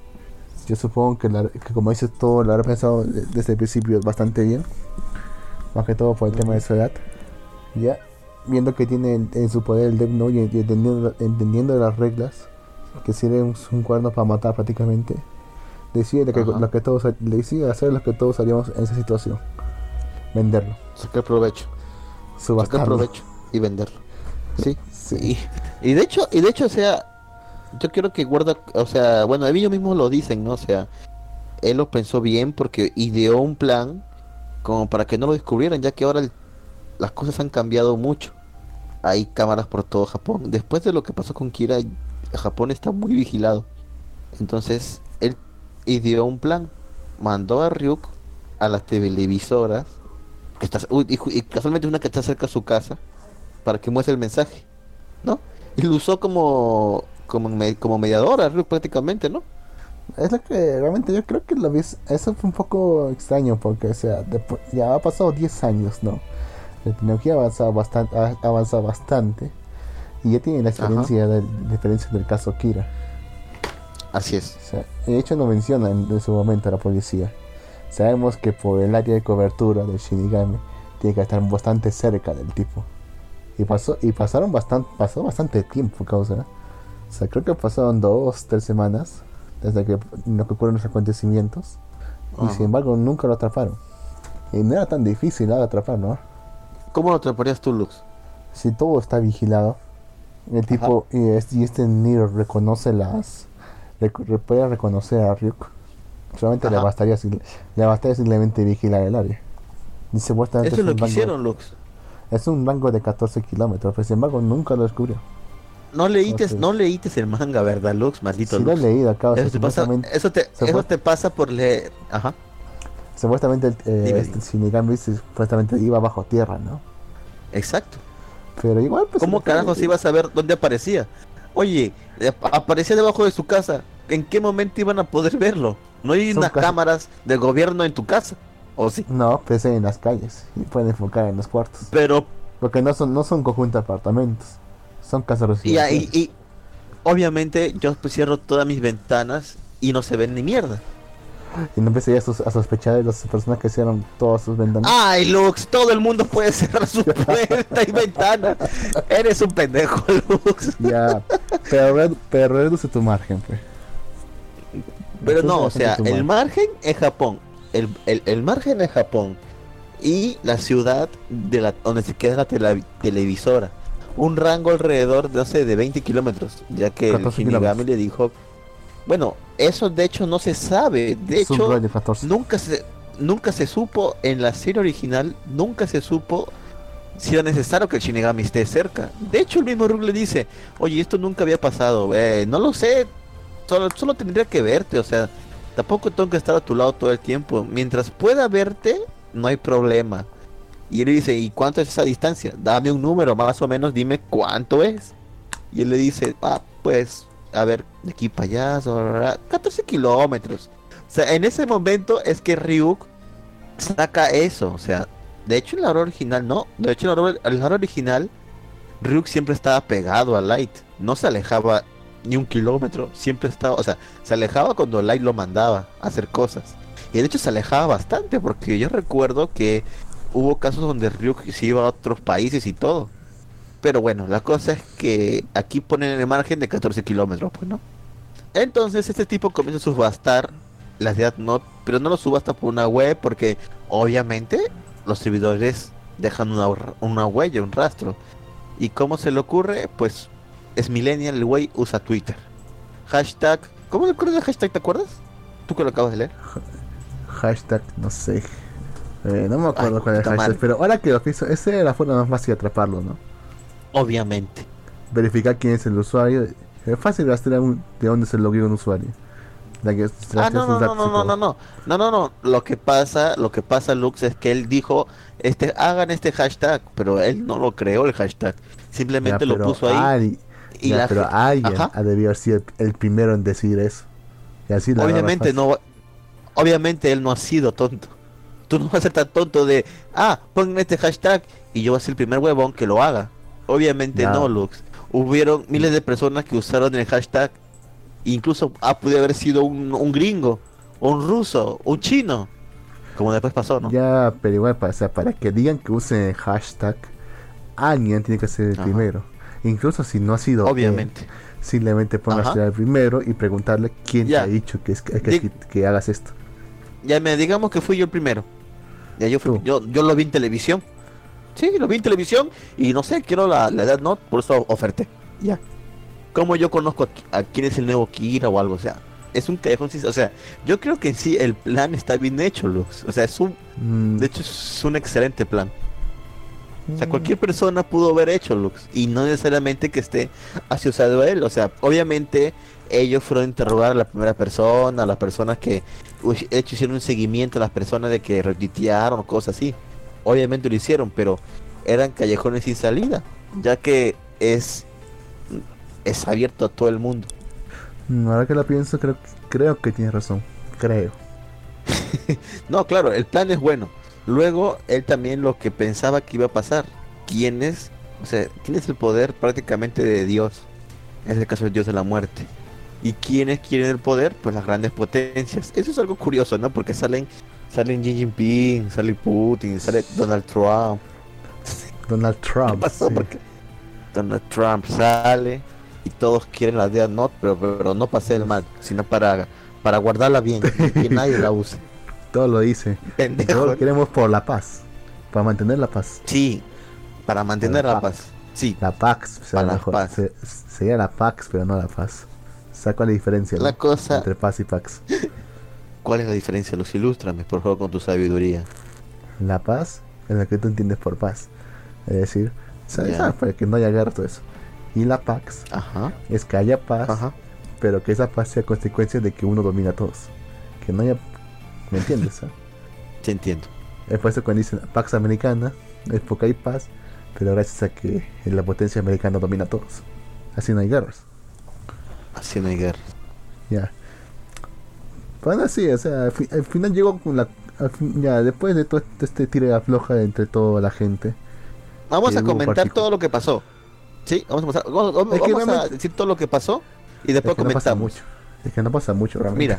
yo supongo que, la- que como dices todo, lo habrá pensado de- desde el principio bastante bien. Más que todo por el tema de su edad. Ya, viendo que tiene en, su poder el Death y, entendiendo las reglas, que sirve un, un cuerno para matar prácticamente, decide lo que, lo que todos, decide hacer lo que todos haríamos en esa situación. Venderlo, Sacar provecho. Sacar provecho y venderlo. Sí. Sí. Y, y de hecho, y de hecho, o sea, yo quiero que guarda, o sea, bueno, ellos mismos lo dicen, ¿no? O sea, él lo pensó bien porque ideó un plan como para que no lo descubrieran, ya que ahora el- las cosas han cambiado mucho. Hay cámaras por todo Japón. Después de lo que pasó con Kira, Japón está muy vigilado. Entonces, él ideó un plan. Mandó a Ryuk a las televisoras, que está, uy, y, y casualmente una que está cerca de su casa, para que muestre el mensaje, ¿no? Y lo usó como como, me- como mediadora, Ryuk, prácticamente, ¿no? Es lo que realmente yo creo que lo vi. Eso fue un poco extraño porque, o sea, ya ha pasado 10 años, ¿no? La tecnología ha avanzado bastante, ha avanzado bastante y ya tiene la experiencia del, la experiencia del caso Kira. Así es. O sea, de hecho, no menciona en, su momento a la policía. Sabemos que por el área de cobertura del Shinigami tiene que estar bastante cerca del tipo. Y pasó y pasaron bastante pasó bastante tiempo, causa. O sea, creo que pasaron dos, tres semanas desde que lo que ocurren los acontecimientos. Y Ajá. sin embargo nunca lo atraparon. Y no era tan difícil ¿no? atrapar, ¿no? ¿Cómo lo atraparías tú, Lux? Si todo está vigilado, el tipo y, es- y este Nero reconoce las rec- puede reconocer a Ryuk. Solamente le bastaría sim- le bastaría simplemente vigilar el área. Eso es lo que rango- hicieron, Lux. Es un rango de 14 kilómetros, pero sin embargo nunca lo descubrió. No leítes, Ok. no leítes el manga, ¿verdad, Lux? Maldito Si lo he Lux. leído acá, Eso te, pasa, eso, te, eso pasa por leer. Ajá. supuestamente el, eh, este. Shinigami supuestamente iba bajo tierra, ¿no? Exacto. Pero igual pues... ¿Cómo se- carajos ibas a ver dónde aparecía? Oye, eh, aparecía debajo de su casa. ¿En qué momento iban a poder verlo? No hay Son unas cámaras de gobierno en tu casa. ¿O sí? No, pues en las calles y pueden enfocar en los cuartos. Pero Porque no son, no son conjuntos de apartamentos, son casas Y, ahí- residenciales. y obviamente yo cierro todas mis ventanas y no se ven ni mierda. Y no empezaría a, sos- a sospechar de las personas que hicieron todas sus ventanas. Ay, Lux, todo el mundo puede cerrar su puerta y ventana. Eres un pendejo, Lux. Ya, pero, red- pero reduce tu margen, pues. Pero no, o sea, el margen es Japón. El, el, el margen es Japón. Y la ciudad de la, donde se queda la tela- televisora. Un rango alrededor, no sé, de 20 kilómetros. Ya que el 14 Shinigami kilómetros. le dijo... Bueno, eso de hecho no se sabe. De hecho, radio de 14. nunca se nunca se supo en la serie original nunca se supo si era necesario que el Shinigami esté cerca. De hecho el mismo Rook le dice oye esto nunca había pasado eh, no lo sé solo, solo tendría que verte o sea tampoco tengo que estar a tu lado todo el tiempo. Mientras pueda verte no hay problema y él le dice y cuánto es esa distancia dame un número más o menos dime cuánto es y él le dice ah pues a ver de aquí para allá sobre- 14 kilómetros sea, en ese momento es que Ryuk saca eso. O sea, de hecho en la hora original no. De hecho en la hora, en la hora original Ryuk siempre estaba pegado a Light. No se alejaba ni un kilómetro. Siempre estaba, o sea, se alejaba cuando Light lo mandaba a hacer cosas. Y de hecho se alejaba bastante porque yo recuerdo que hubo casos donde Ryuk se iba a otros países y todo. Pero bueno, la cosa es que aquí ponen el margen de 14 kilómetros, pues no. Entonces este tipo comienza a subastar las Death Note, pero no lo subasta por una web porque obviamente los servidores dejan una, una huella, un rastro. ¿Y cómo se le ocurre? Pues es millennial, el güey usa Twitter. Hashtag, ¿cómo le ocurre el hashtag? ¿Te acuerdas? Tú que lo acabas de leer. Hashtag, no sé. Eh, no me acuerdo Ay, cuál es el hashtag, pero ahora que lo pienso, esa era la forma más fácil de atraparlo, ¿no? Obviamente. Verificar quién es el usuario. Es fácil rastrear un- de dónde se loguea un usuario. Que Ah, no, no, no, no, no, no, no, no, no. Lo que pasa, lo que pasa, Lux, es que él dijo, este, hagan este hashtag, pero él no lo creó el hashtag. Simplemente Ya, lo puso ahí. alguien- y ya, la pero alguien ha debido haber sido el, primero en decir eso. Y así la Obviamente no, obviamente él no ha sido tonto. Tú no vas a ser tan tonto de, ah, pongan este hashtag y yo voy a ser el primer huevón que lo haga. Obviamente Ya. no, Lux. Hubieron miles de personas que usaron el hashtag. Incluso ah, puede haber sido un, un gringo, un ruso, un chino. Como después pasó, ¿no? Ya, pero igual, para, o sea, para que digan que usen el hashtag, alguien tiene que ser el Ajá. primero. Incluso si no ha sido él, Obviamente. simplemente pongas al primero y preguntarle quién Ya. te ha dicho que, es, que, que- hagas esto. Ya me digamos que fui yo el primero. Ya yo fui, yo, yo lo vi en televisión. Sí, lo vi en televisión y no sé, quiero la, la edad no, por eso oferté. Ya. Como yo conozco a, a quién es el nuevo Kira o algo, o sea, es un callejón o sea, yo creo que en sí el plan está bien hecho, Lux. O sea, es un, Mm, de hecho es un excelente plan. O sea, mm, cualquier persona pudo haber hecho Lux y no necesariamente que esté asociado a él. O sea, obviamente ellos fueron a interrogar a la primera persona, a las personas que de hecho hicieron un seguimiento a las personas de que retuitearon cosas así. Obviamente lo hicieron, pero eran callejones sin salida, ya que es es abierto a todo el mundo. mm, ahora que lo pienso, creo, creo que tienes razón. Creo. <laughs> No, claro, el plan es bueno. Luego, él también lo que pensaba que iba a pasar. ¿Quién es? O sea, ¿quién es el poder prácticamente de Dios? Es el caso del Dios de la muerte. ¿Y quiénes quieren el poder? Pues las grandes potencias. Eso es algo curioso, ¿no? Porque salen, salen Xi Jinping, sale Putin, sale Donald Trump. Donald ¿Qué Trump. pasó? sí. Porque Donald Trump sale y todos quieren la Death Note, pero, pero no para hacer el mal, sino para, para guardarla bien y que nadie la use. <laughs> Todo lo dice. Pendejo. Todo lo queremos por la paz. Para mantener la paz. Sí, para mantener La la paz. paz. Sí, La Pax. Sea, Para la mejor, paz. se- sería la Pax, pero no la paz. Saca la diferencia la ¿no? cosa, entre paz y Pax. <laughs> ¿cuál es la diferencia? Los ilústrame, por favor, con tu sabiduría. La paz es lo que tú entiendes por paz. Es decir. Ah, para que no haya guerra, todo eso. Y la Pax Ajá, es que haya paz, ajá. pero que esa paz sea consecuencia de que uno domina a todos. Que no haya. ¿Me entiendes? <laughs> ah? Sí entiendo. Es por eso cuando dicen Pax Americana, es porque hay paz, pero gracias a que la potencia americana domina a todos. Así no hay guerras. Así no hay guerra. Ya. Bueno, sí, o sea, al, fi- al final llegó con la. fin- ya, después de todo este tira y afloja entre toda la gente. Vamos a comentar todo lo que pasó. Sí, vamos a, pasar- vamos, vamos- Es que vamos a decir todo lo que pasó y Es después que no pasa comentamos. mucho. Es que no pasa mucho, realmente.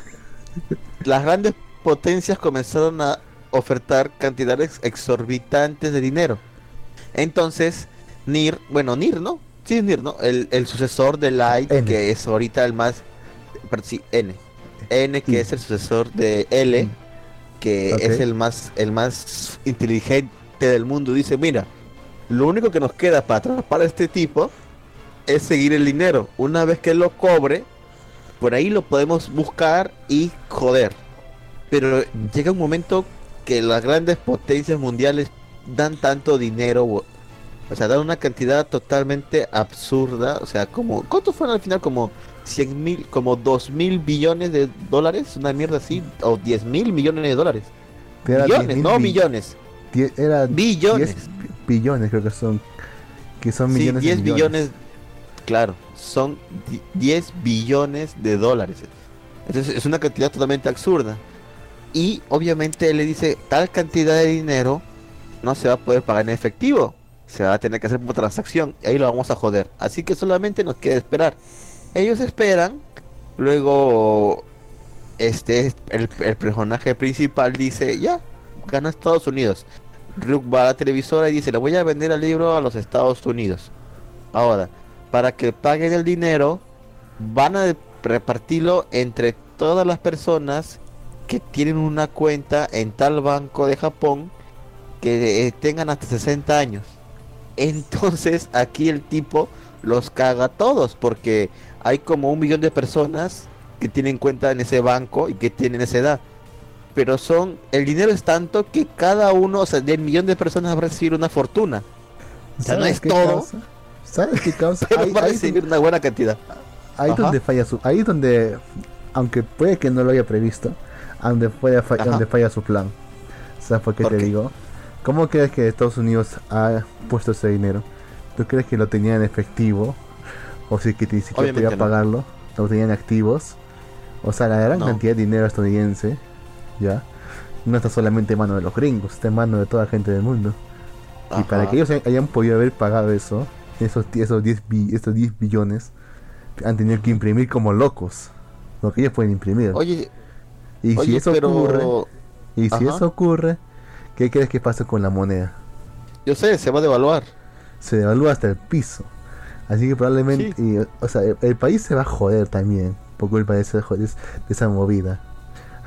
Mira, las grandes potencias comenzaron a ofertar cantidades exorbitantes de dinero. Entonces, Nir, bueno, Nir, ¿no? Sí, es Nir, ¿no? El, el sucesor de Light, N. que es ahorita el más... pero sí, N. N, que es el sucesor de L, que es el más, el más inteligente del mundo. Dice, mira, lo único que nos queda para atrapar a este tipo es seguir el dinero. Una vez que lo cobre, por ahí lo podemos buscar y joder. Pero llega un momento que las grandes potencias mundiales dan tanto dinero, o sea, dan una cantidad totalmente absurda. O sea, como, ¿cuántos fueron al final? Como 100 mil, como 2 mil billones de dólares, una mierda así, o 10 mil millones de dólares. Era Billones, 10.000 no bi- millones, Era billones. 10 billones, creo que son. Que son Sí, millones 10 de billones, claro, son di- 10 billones de dólares. Entonces es una cantidad totalmente absurda. Y obviamente él le dice, tal cantidad de dinero no se va a poder pagar en efectivo. Se va a tener que hacer por transacción. Y ahí lo vamos a joder. Así que solamente nos queda esperar. Ellos esperan. Luego, este, el, personaje principal dice, ya, gana Estados Unidos. Rook va a la televisora y dice, le voy a vender el libro a los Estados Unidos. Ahora, para que paguen el dinero, van a repartirlo entre todas las personas que tienen una cuenta en tal banco de Japón que eh, tengan hasta 60 años. Entonces aquí el tipo los caga a todos porque hay como un millón de personas que tienen cuenta en ese banco y que tienen esa edad. Pero son, el dinero es tanto que cada uno, o sea, del millón de personas va a recibir una fortuna. O sea, no ¿Sabes es todo, causa? ¿Sabes qué causa? <laughs> pero Ahí- va a recibir una buena cantidad. Ahí Ajá. donde falla su, ahí donde, aunque puede que no lo haya previsto, donde falla, fa- donde falla su plan. ¿Sabes por qué ¿Por te qué? digo? ¿Cómo crees que Estados Unidos ha puesto ese dinero? ¿Tú crees que lo tenía en efectivo? ¿O si que ni siquiera podía no. pagarlo? ¿Lo tenían activos? O sea, la gran No. cantidad de dinero estadounidense, ¿ya? No está solamente en manos de los gringos, está en manos de toda la gente del mundo. Y para que ellos hayan podido haber pagado eso, esos, esos, 10, bi- estos 10 billones, han tenido que imprimir como locos. Lo que ellos pueden imprimir. Oye, y si eso pero ocurre, y si Ajá. eso ocurre, ¿qué crees que pasa con la moneda? yo sé, se va a devaluar. Se devalúa hasta el piso. Así que probablemente, Sí. y, o sea, el, el país se va a joder también por culpa de esa, de esa movida.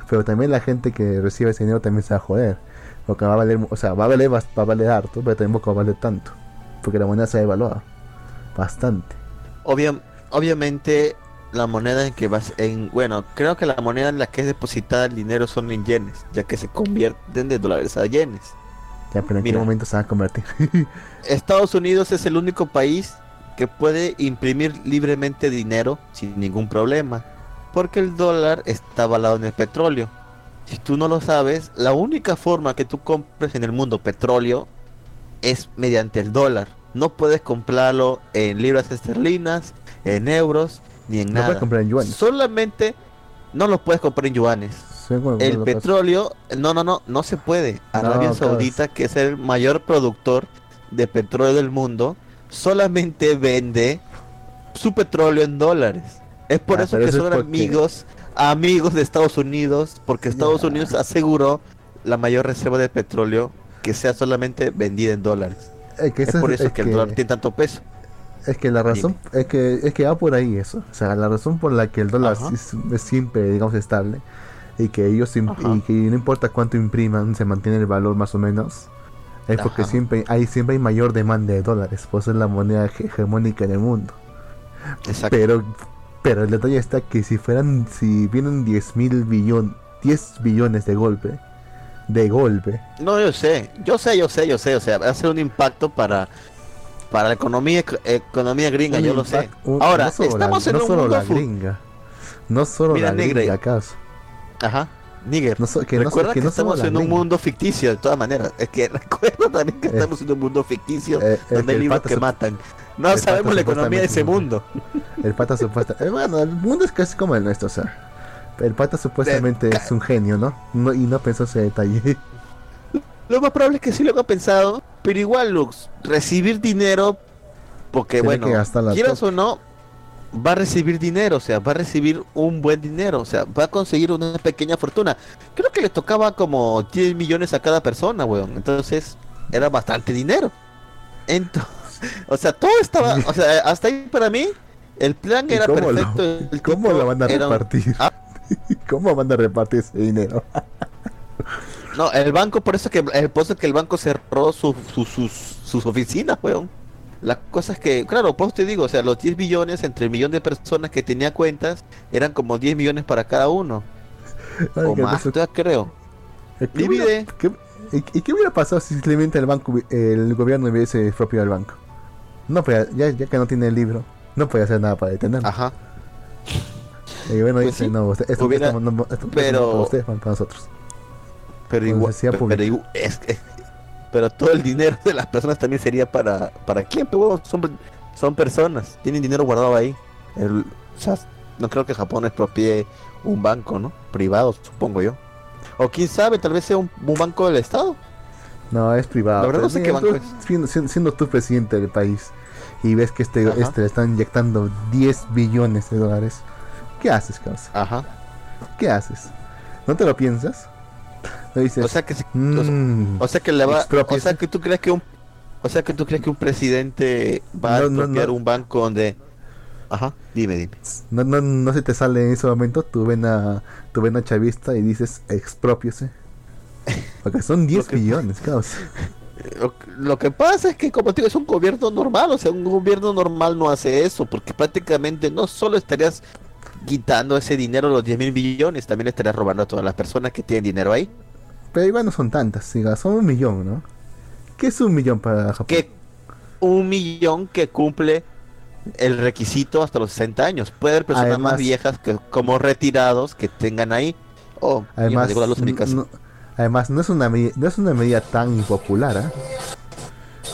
Pero también la gente que recibe ese dinero también se va a joder. Porque va a valer, o sea, va a valer, va a valer harto, pero tampoco va a valer tanto. Porque la moneda se ha devaluado. Bastante. Obvia- obviamente la moneda en que vas en bueno creo que la moneda en la que es depositada el dinero son en yenes ya que se convierten de dólares a yenes Ya, pero en Mira. qué momento se va a convertir. <laughs> Estados Unidos es el único país que puede imprimir libremente dinero sin ningún problema porque el dólar está avalado en el petróleo si tú no lo sabes la única forma que tú compres en el mundo petróleo es mediante el dólar no puedes comprarlo en libras esterlinas en euros ni en no nada puedes comprar en yuan. Solamente no los puedes comprar en yuanes. El petróleo, no, no, no, no se puede. Arabia No, Saudita, que es el mayor productor de petróleo del mundo, solamente vende su petróleo en dólares. Es por Ah, eso que eso es son porque- amigos, amigos de Estados Unidos, porque Estados. Unidos aseguró la mayor reserva de petróleo que sea solamente vendida en dólares. Es, que Es por es- eso es que el dólar tiene tanto peso. Es que la razón es que es que va por ahí eso. O sea, la razón por la que el dólar es, es siempre, digamos, estable y que ellos y que no importa cuánto impriman, se mantiene el valor más o menos. Es porque Ajá. siempre hay siempre hay mayor demanda de dólares, por eso es la moneda hege- hegemónica en el mundo. Exacto. Pero pero el detalle está que si fueran si vienen 10 mil billón 10 billones de golpe de golpe No, yo sé, yo sé, yo sé, yo sé, o sea, va a ser un impacto para para la economía economía gringa, un yo lo sé. un- Ahora, no solo la- estamos en no un solo mundo la gringa no solo Mira, la gringa acaso Ajá, Níger. No so- que no so- recuerda que que, no estamos en un mundo ficticio, de todas maneras. Es que <laughs> recuerda también que Eh, estamos en un mundo ficticio Eh, donde hay libros que matan. No sabemos la economía de ese mundo. El pata supuestamente. bueno, el mundo es casi como el nuestro, o sea. El pata supuestamente es un genio, ¿no? no y no pensó ese detalle. <laughs> Lo más probable es que sí lo haya pensado, pero igual, Lux, recibir dinero, porque Tiene bueno, quieras o no, va a recibir dinero, o sea, va a recibir un buen dinero, o sea, va a conseguir una pequeña fortuna. Creo que le tocaba como 10 millones a cada persona, weón. Entonces, era bastante dinero. Entonces, <laughs> o sea, todo estaba, o sea, hasta ahí para mí, el plan ¿Y era cómo lo- perfecto. <laughs> el ¿Cómo lo van a un- repartir? Ah. <laughs> ¿Cómo van a repartir ese dinero? No, el banco, por eso que el por eso que el banco cerró su- su- sus, sus oficinas, weón. La cosa es que, claro, pues te digo, o sea, los 10 billones entre el millón de personas que tenía cuentas eran como 10 millones para cada uno. <laughs> Ay, o más, ya creo. ¿qué divide. hubiera- qué- ¿Y qué hubiera pasado si simplemente el banco, el gobierno hubiese expropiado el banco? No podía, ya, ya que no tiene el libro, no puede hacer nada para detenerlo. Ajá. Y bueno, Pues dice, sí, no, usted- esto, hubiera- esto esto- esto pero- es para ustedes, para nosotros. Pero igual, pero, igual- es que- pero todo el dinero de las personas también sería para para quién, pero son son personas, tienen dinero guardado ahí. El- o sea, no creo que Japón expropie un banco, ¿no? Privado, supongo yo. O quién sabe, tal vez sea un, un banco del Estado. No, es privado. La verdad no sé Mira, qué banco tú, siendo, siendo- siendo tú presidente del país y ves que este, Ajá. este le están inyectando 10 billones de dólares, ¿qué haces, causa? Ajá. ¿Qué haces? ¿No te lo piensas? Dices, O sea que, o "Mm, o sea que le va, o expropiese". sea que tú crees que un, o sea que tú crees que un presidente va a no, no. un banco donde, ajá, dime, dime. no, no, no se te sale en ese momento tu vena, tu vena chavista y dices expropiese. <laughs> Porque son 10 que- billones, causa. <laughs> Lo, lo que pasa es que como te digo, es un gobierno normal, o sea, un gobierno normal no hace eso, porque prácticamente no solo estarías quitando ese dinero, los 10 mil billones, también estarías robando a todas las personas que tienen dinero ahí. Pero igual no son tantas, son un millón, ¿no? ¿Qué es un millón para Japón? Que un millón que cumple el requisito hasta los 60 años. Puede haber personas Además- más viejas que como retirados que tengan ahí. Oh, Además, no, además no es una no es una medida tan impopular, ¿ah?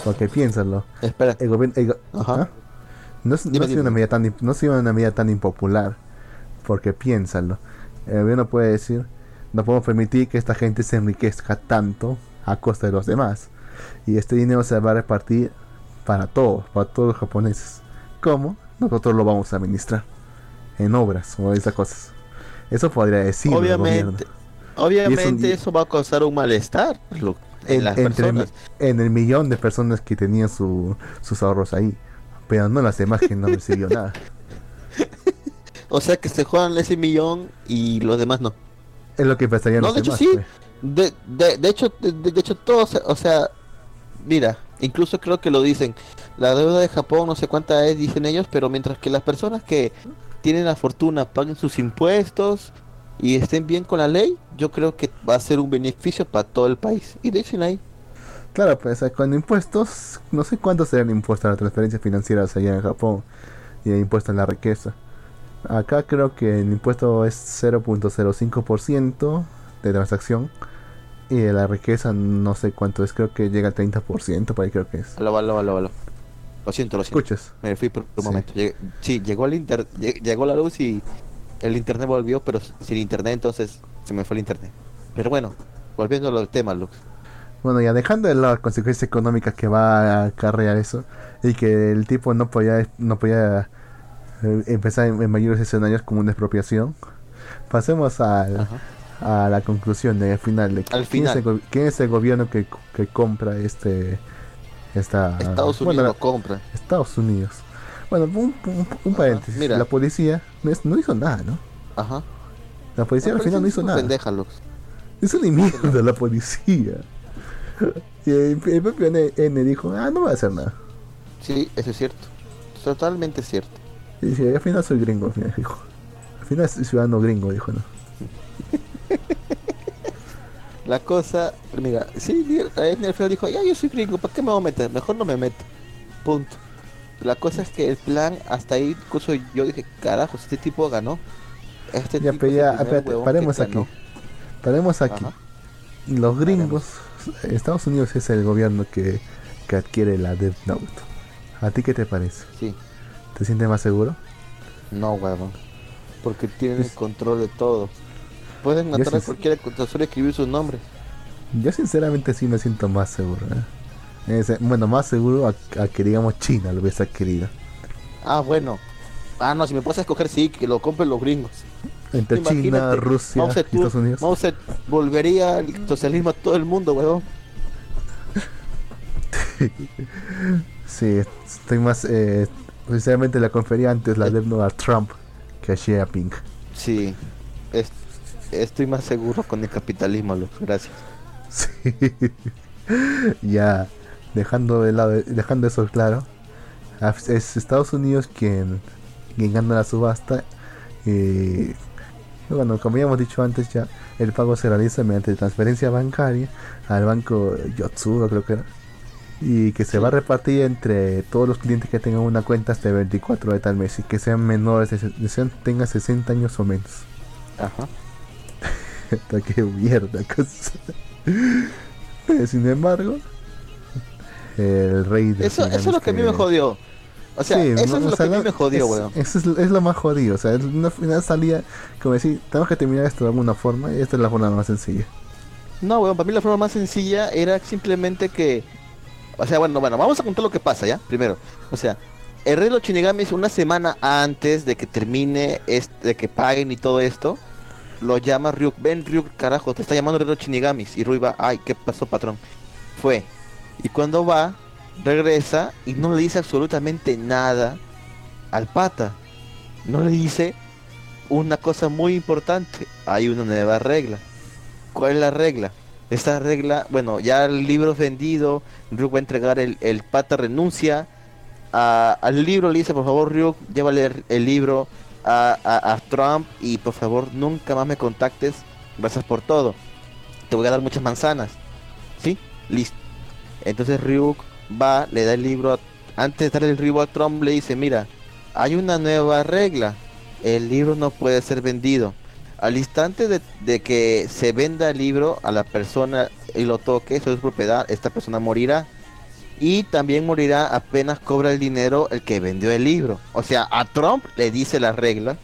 Porque piénsalo, Espera, el gobierno el go- Ajá. ¿ah? no es, Dime, dime. una medida tan no ha sido una medida tan impopular, porque piénsalo, el gobierno puede decir, no podemos permitir que esta gente se enriquezca tanto a costa de los demás, y este dinero se va a repartir para todos, para todos los japoneses. ¿Cómo? Nosotros lo vamos a administrar en obras o esas cosas. Eso podría decir obviamente, obviamente eso va a causar un malestar lo- en, en, las entre personas. en el millón de personas que tenían su- sus ahorros ahí. Pero no las demás que no recibió <laughs> nada. O sea que se juegan ese millón y los demás no. Es lo que pensarían No, los de hecho demás. sí. pues. De, de, de hecho, de, de hecho todos, o sea, mira, incluso creo que lo dicen. La deuda de Japón no sé cuánta es, dicen ellos, pero mientras que las personas que tienen la fortuna paguen sus impuestos y estén bien con la ley, yo creo que va a ser un beneficio para todo el país. Y dicen ahí, Claro, pues con impuestos, no sé cuántos serán impuestos a las transferencias financieras allá en Japón y el impuesto a la riqueza. Acá creo que el impuesto es 0.05% de transacción y de la riqueza no sé cuánto es, creo que llega al 30%, por ahí creo que es. aló, aló, aló, aló. Lo siento, lo siento. ¿Escuchas? Me fui por un Sí. momento. Sí, llegó el inter lle- llegó la luz y el internet volvió, pero sin internet entonces se me fue el internet. Pero bueno, volviendo al tema, Lux. Bueno, ya dejando de lado las consecuencias económicas que va a acarrear eso, y que el tipo no podía, no podía empezar en, en mayores escenarios como una expropiación, pasemos al- Ajá. a la conclusión de al final de Al quién, Es el, final. quién es el gobierno que, que compra este esta Estados bueno, Unidos la- compra. Estados Unidos. Bueno, un, un- un paréntesis. mira. La policía no, es- no hizo nada, ¿no? Ajá. La policía al final no hizo nada. Pendeja, Lux. Es una mierda la policía. <laughs> Y el, el propio N, N dijo, ah, no va a hacer nada. Sí, eso es cierto. Totalmente cierto. Y dice, al final soy gringo, al final dijo. Al final soy ciudadano gringo, dijo, ¿no? La cosa, mira, sí, en el final dijo, ya yo soy gringo, ¿para qué me voy a meter? Mejor no me meto. Punto. La cosa es que el plan, hasta ahí, incluso yo dije, carajo, este tipo ganó. Este Ya, tipo es ya, espérate, paremos aquí. Paremos aquí. Ajá. Los gringos, Estados Unidos es el gobierno que, que adquiere la Death Note. ¿A ti qué te parece? Sí, ¿Te sientes más seguro? no, huevón. Porque tienen el control de todo. Pueden matar a cualquiera con solo escribir sus nombres. Yo sinceramente sí me siento más seguro. ¿eh? Es- bueno, más seguro a, a que digamos China lo hubiese adquirido. Ah, bueno. Ah, no, si me puedes escoger, sí, que lo compren los gringos. Entre China, Rusia y Estados Unidos. Zedong volvería el socialismo a todo el mundo, huevón. <laughs> Sí, estoy más... Eh, sinceramente la confería antes la Note a Trump que a Xi Jinping. Sí, es- estoy más seguro con el capitalismo, Luz. Gracias. <laughs> Sí. ya, dejando de lado, dejando eso claro, af- es Estados Unidos quien, quien gana la subasta. Y bueno, como ya hemos dicho antes, ya el pago se realiza mediante transferencia bancaria al banco Yotsuro, creo que era. Y que se va a repartir entre todos los clientes que tengan una cuenta hasta el 24 de tal mes y que sean menores, de, se- sean, tengan 60 años o menos. Ajá. <laughs> Qué mierda cosa. <laughs> Sin embargo, el rey de Eso, eso es lo que a mí me jodió. O sea, Sí, eso no, es o lo sea, que a mí me jodió, es- weón. Eso es, es lo más jodido. O sea, una final salía como decir, tenemos que terminar esto de alguna forma y esta es la forma más sencilla. No, weón, para mí la forma más sencilla era simplemente que... O sea, bueno, bueno, vamos a contar lo que pasa, ¿ya? Primero. O sea, el rey de los Shinigamis una semana antes de que termine, este, de que paguen y todo esto, lo llama Ryuk. Ven, Ryuk, carajo, te está llamando los Shinigamis. Y Ryuk va, ay, ¿qué pasó, patrón? Fue. Y cuando va, regresa y no le dice absolutamente nada al pata. No le dice una cosa muy importante. Hay una nueva regla. ¿Cuál es la regla? Esta regla, bueno, ya el libro es vendido, Ryuk va a entregar el, el pata renuncia al libro, le dice por favor Ryuk, llévale el, el libro a, a- a Trump y por favor nunca más me contactes, gracias por todo. Te voy a dar muchas manzanas. ¿Sí? Listo. Entonces Ryuk va, le da el libro, a- antes de darle el libro a Trump le dice, mira, hay una nueva regla, el libro no puede ser vendido. Al instante de, de que se venda el libro a la persona y lo toque, eso es propiedad, esta persona morirá. Y también morirá apenas cobra el dinero el que vendió el libro. O sea, a Trump le dice la regla.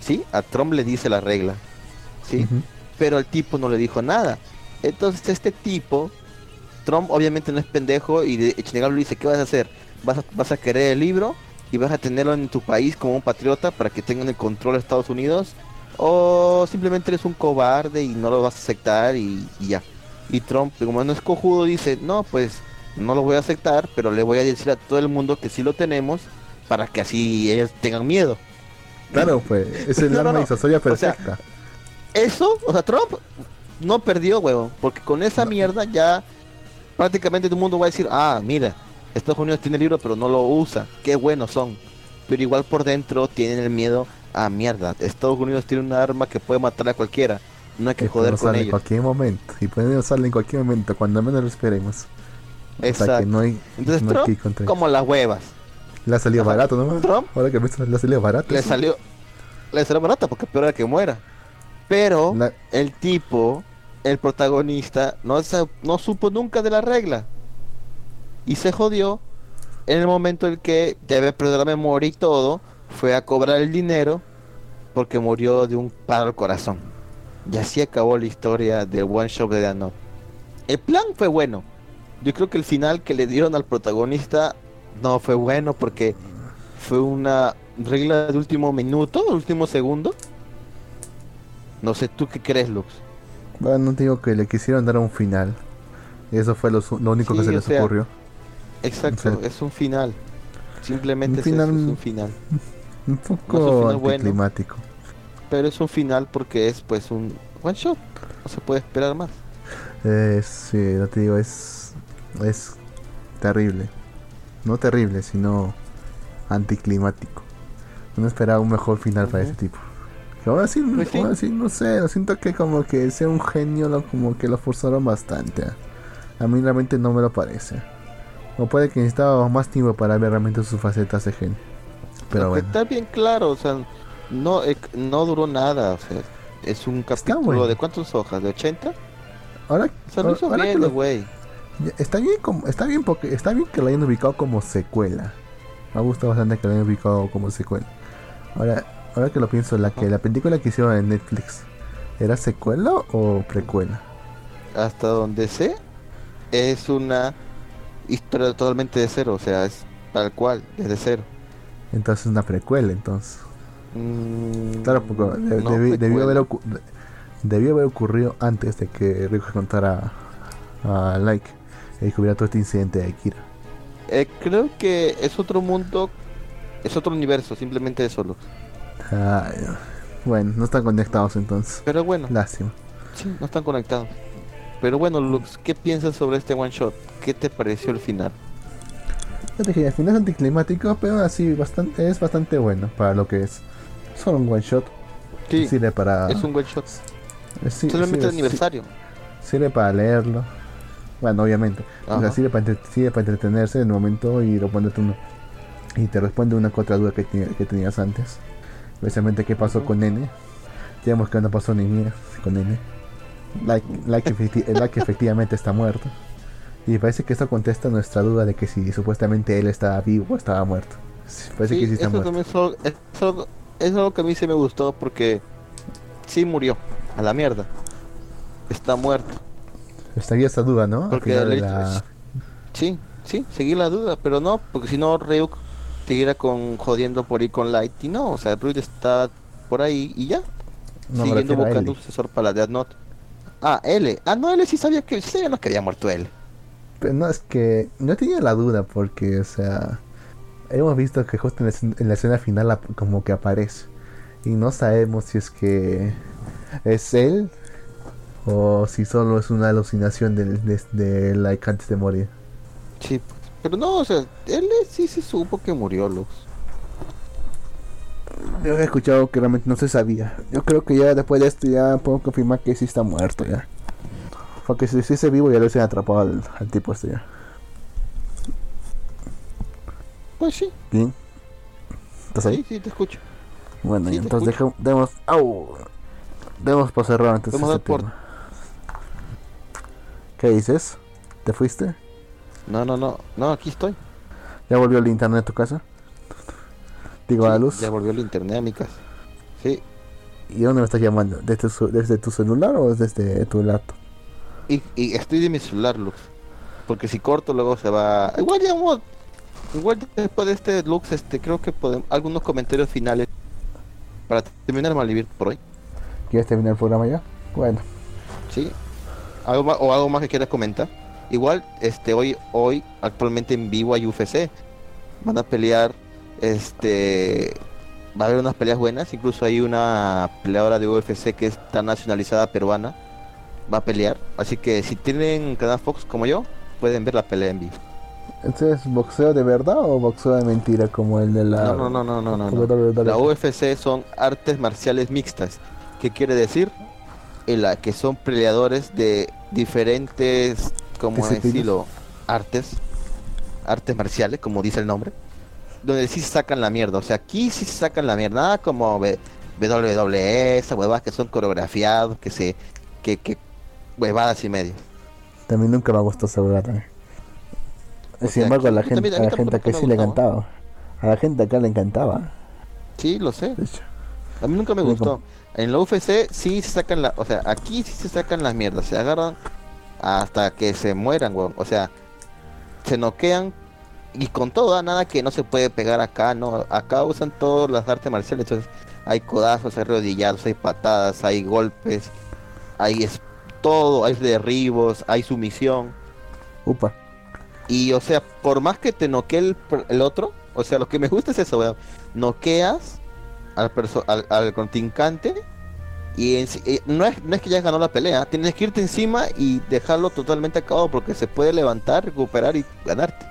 ¿Sí? A Trump le dice la regla. ¿Sí? Pero el tipo no le dijo nada. Entonces este tipo, Trump obviamente no es pendejo y de- Shinigami le dice, ¿qué vas a hacer? ¿Vas a, vas a querer el libro y vas a tenerlo en tu país como un patriota para que tengan el control de Estados Unidos? ¿O simplemente eres un cobarde y no lo vas a aceptar y, y ya? Y Trump, como no es cojudo, dice, no, pues no lo voy a aceptar, pero le voy a decir a todo el mundo que sí lo tenemos para que así ellos tengan miedo. Claro, pues, es el <laughs> No, no, arma no. disuasoria O sea, perfecta. Eso, o sea, Trump no perdió, huevón, porque con esa mierda ya prácticamente todo el mundo va a decir, ah, mira, Estados Unidos tiene el libro pero no lo usa, qué buenos son. Pero igual por dentro tienen el miedo a mierda. Estados Unidos tiene un arma que puede matar a cualquiera. No hay que que joder con usarla en ellos. cualquier momento. Y pueden usarla en cualquier momento, cuando menos lo esperemos. O sea que Exacto. no hay, Entonces no hay que Trump, contra como las huevas. Le ha salido Ajá. barato, ¿no? Trump Ahora que le ha salido barato. le salió, le salió barata porque peor era que muera. Pero La- el tipo, el protagonista, no, no supo nunca de la regla. Y se jodió en el momento en que debe perder la memoria y todo, fue a cobrar el dinero porque murió de un paro al corazón. Y así acabó la historia del One Shot de Dano. El plan fue bueno. Yo creo que el final que le dieron al protagonista no fue bueno porque fue una regla de último minuto, último segundo. No sé, ¿tú qué crees, Lux? Bueno, digo que le quisieron dar un final. Y eso fue lo, único que se les sea, ocurrió. Exacto, es un final. Simplemente Un es un final. Un no poco bueno. anticlimático. Pero es un final porque es pues un one shot. No se puede esperar más. Eh, sí, no te digo, es. Es terrible. No terrible, sino anticlimático. No esperaba un mejor final para ese tipo. Que así, Pues sí. aún así, no sé, lo siento que como que sea un genio, lo, como que lo forzaron bastante. A mí realmente no me lo parece. O puede que necesitaba más tiempo para ver realmente sus facetas de genio. Pero bueno. Está bien claro, o sea, no, eh, no duró nada. O sea, es un capítulo bueno. de cuántas hojas, de 80. Ahora, O sea, lo hizo ahora bien, güey. Está bien, como, está bien porque está bien que lo hayan ubicado como secuela. Me gusta bastante que lo hayan ubicado como secuela. Ahora, ahora que lo pienso, la que la película que hicieron en Netflix, ¿era secuela o precuela? Hasta donde sé, es una historia totalmente de cero. O sea, es tal cual, desde cero. Entonces una precuela, entonces. Mm, Claro, porque de- no, debi- debió, haber ocu- debió haber ocurrido antes de que Rico contara a Like y descubriera todo este incidente de Akira. Eh, creo que es otro mundo, es otro universo, simplemente eso. Lux. No. bueno, no están conectados entonces. Pero bueno, Lástima. sí, no están conectados. Pero bueno, Lux, ¿qué piensas sobre este one shot? ¿Qué te pareció el final? Ya te dije, al final es anticlimático, pero así bastante, es bastante bueno para lo que es. Solo un one shot. Sí, Sirve para. es un one shot. eh, sí, Solamente sirve- el aniversario. Sirve para leerlo. Bueno, obviamente. O sea, sirve para, sirve para entretenerse en el momento y responderte uno. Y te responde una otra duda que, que tenías antes. Especialmente qué pasó con N. Vemos que no pasó ni mira con N. Like, like, efecti- <laughs> like efectivamente está muerto. Y parece que esto contesta nuestra duda de que si supuestamente él estaba vivo o estaba muerto. Parece Sí, que sí está eso muerto. también es algo, es algo- es algo que a mí sí me gustó porque sí murió, a la mierda. Está muerto. Estaría esa duda, ¿no? Porque de la- Sí, sí, seguí la duda, pero no, porque si no Ryuk seguirá con jodiendo por ahí con Light y no, o sea, Ryuk está por ahí y ya, No siguiendo buscando un sucesor para la Death Note. Ah, L. Ah, no, L sí sabía que sí sabíamos que había muerto L. Pero no, es que no tenía la duda porque, o sea, hemos visto que justo en la, escena- en la escena final como que aparece. Y no sabemos si es que es él o si solo es una alucinación del- de, de Like antes de morir. Sí, pues, pero no, o sea, L sí se supo que murió, Lux. Yo he escuchado que realmente no se sabía. Yo creo que ya después de esto ya puedo confirmar que sí está muerto ya. Porque si estuviese vivo ya lo hubiesen atrapado al, al tipo este ya. Pues sí, ¿Bien? ¿Estás ahí? sí, sí, te escucho. Bueno, Sí, y entonces dejamos, demos, au, demos por cerrado entonces este por-. ¿Qué dices? ¿Te fuiste? No, no, no, no, aquí estoy. ¿Ya volvió el internet a tu casa? Digo, a la Sí, luz. Ya volvió el internet a mi casa. Sí, ¿Y dónde me estás llamando? ¿Desde, su- desde tu celular o desde tu laptop? Y, y estoy de mi celular, Lux. Porque si corto luego se va... Igual ya vamos- Igual después de este Lux, este, creo que podemos... Algunos comentarios finales para terminar Malvivir por hoy. ¿Quieres terminar el programa ya? Bueno, ¿Sí? ¿Algo más, o algo más que quieras comentar? Igual, este, hoy, hoy, actualmente en vivo hay UFC. Van a pelear, este, va a haber unas peleas buenas. Incluso hay una peleadora de UFC que está nacionalizada peruana. Va a pelear. Así que si tienen canal Fox como yo, pueden ver la pelea en vivo. ¿este es boxeo de verdad o boxeo de mentira como el de la... No, no, no, no, no, no. no. La UFC son artes marciales mixtas. ¿Qué quiere decir? En la que son peleadores de diferentes, como decirlo, artes, artes marciales, como dice el nombre, donde sí sacan la mierda. O sea, aquí sí sacan la mierda, nada como V- WWE, esas huevadas que son coreografiados, que se, que, que huevadas y media. También nunca me gustó esa también. O Sin sea, embargo, a la gente, también- a la gente me sí le encantaba. A la gente acá le encantaba. Sí, lo sé. A mí nunca me gustó. En la UFC sí se sacan la, o sea, aquí sí se sacan las mierdas, se agarran hasta que se mueran, weón. O sea, se noquean y con todo, ah, nada que no se puede pegar acá, no. Acá usan todas las artes marciales, entonces hay codazos, hay rodillados, hay patadas, hay golpes, hay todo, hay derribos, hay sumisión. Upa. Y o sea, por más que te noquee el, el otro, o sea, lo que me gusta es eso, weón. Noqueas al, al, al contrincante y en eh, no, es, no es que ya ganó la pelea, tienes que irte encima y dejarlo totalmente acabado porque se puede levantar, recuperar y ganarte.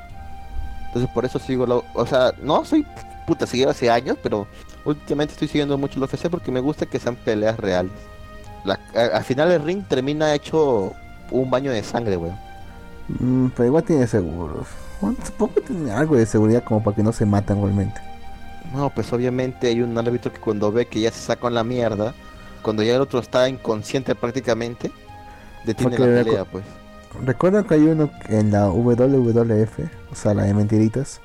Entonces por eso sigo, la, o sea, no soy puta, seguido hace años, pero últimamente estoy siguiendo mucho el UFC porque me gusta que sean peleas reales. La- a- al final el ring termina hecho un baño de sangre, weón. Mm, pero igual tiene seguros. Bueno, supongo que tiene algo de seguridad como para que no se maten realmente. No, pues obviamente hay un árbitro que cuando ve que ya se sacó la mierda, cuando ya el otro está inconsciente prácticamente, detiene Porque la pelea, pues. Recuerdo que hay uno en la WWF, o sea, la de mentiritas,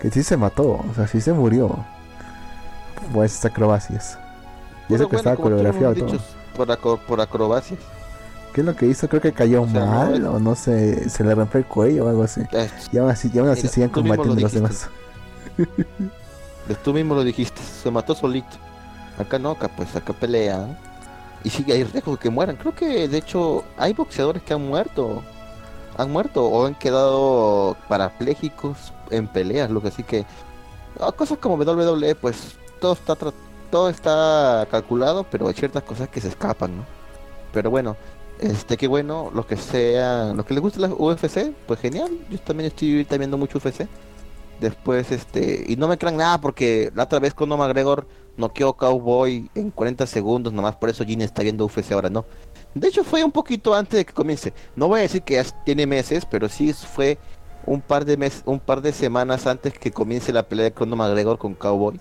que sí se mató, o sea, sí se murió. Por esas acrobacias. Y eso que bueno, estaba coreografiado todo. dicho, por, acro- por acrobacias. ¿Qué es lo que hizo? Creo que cayó O sea, no mal, es- o no sé, se le rompió el cuello o algo así. Eh, Y aún así, y aún así Mira, siguen lo combatiendo los demás. tú mismo lo dijiste, se mató solito. Acá no, acá pues acá pelean. Y sí, hay riesgo de que mueran. Creo que de hecho hay boxeadores que han muerto. Han muerto o han quedado parapléjicos en peleas, lo que así que ah, cosas como WWE, pues todo está tra- todo está calculado, pero hay ciertas cosas que se escapan, ¿no? Pero bueno, este qué bueno, lo que sea, lo que les guste la UFC, pues genial. Yo también estoy viendo mucho UFC. Después, este, y no me crean nada porque la otra vez con McGregor noqueó Cowboy en 40 segundos, nomás por eso Gene está viendo UFC ahora, no. De hecho fue un poquito antes de que comience. No voy a decir que ya tiene meses, pero sí fue un par de meses, un par de semanas antes que comience la pelea de Conor McGregor con Cowboy.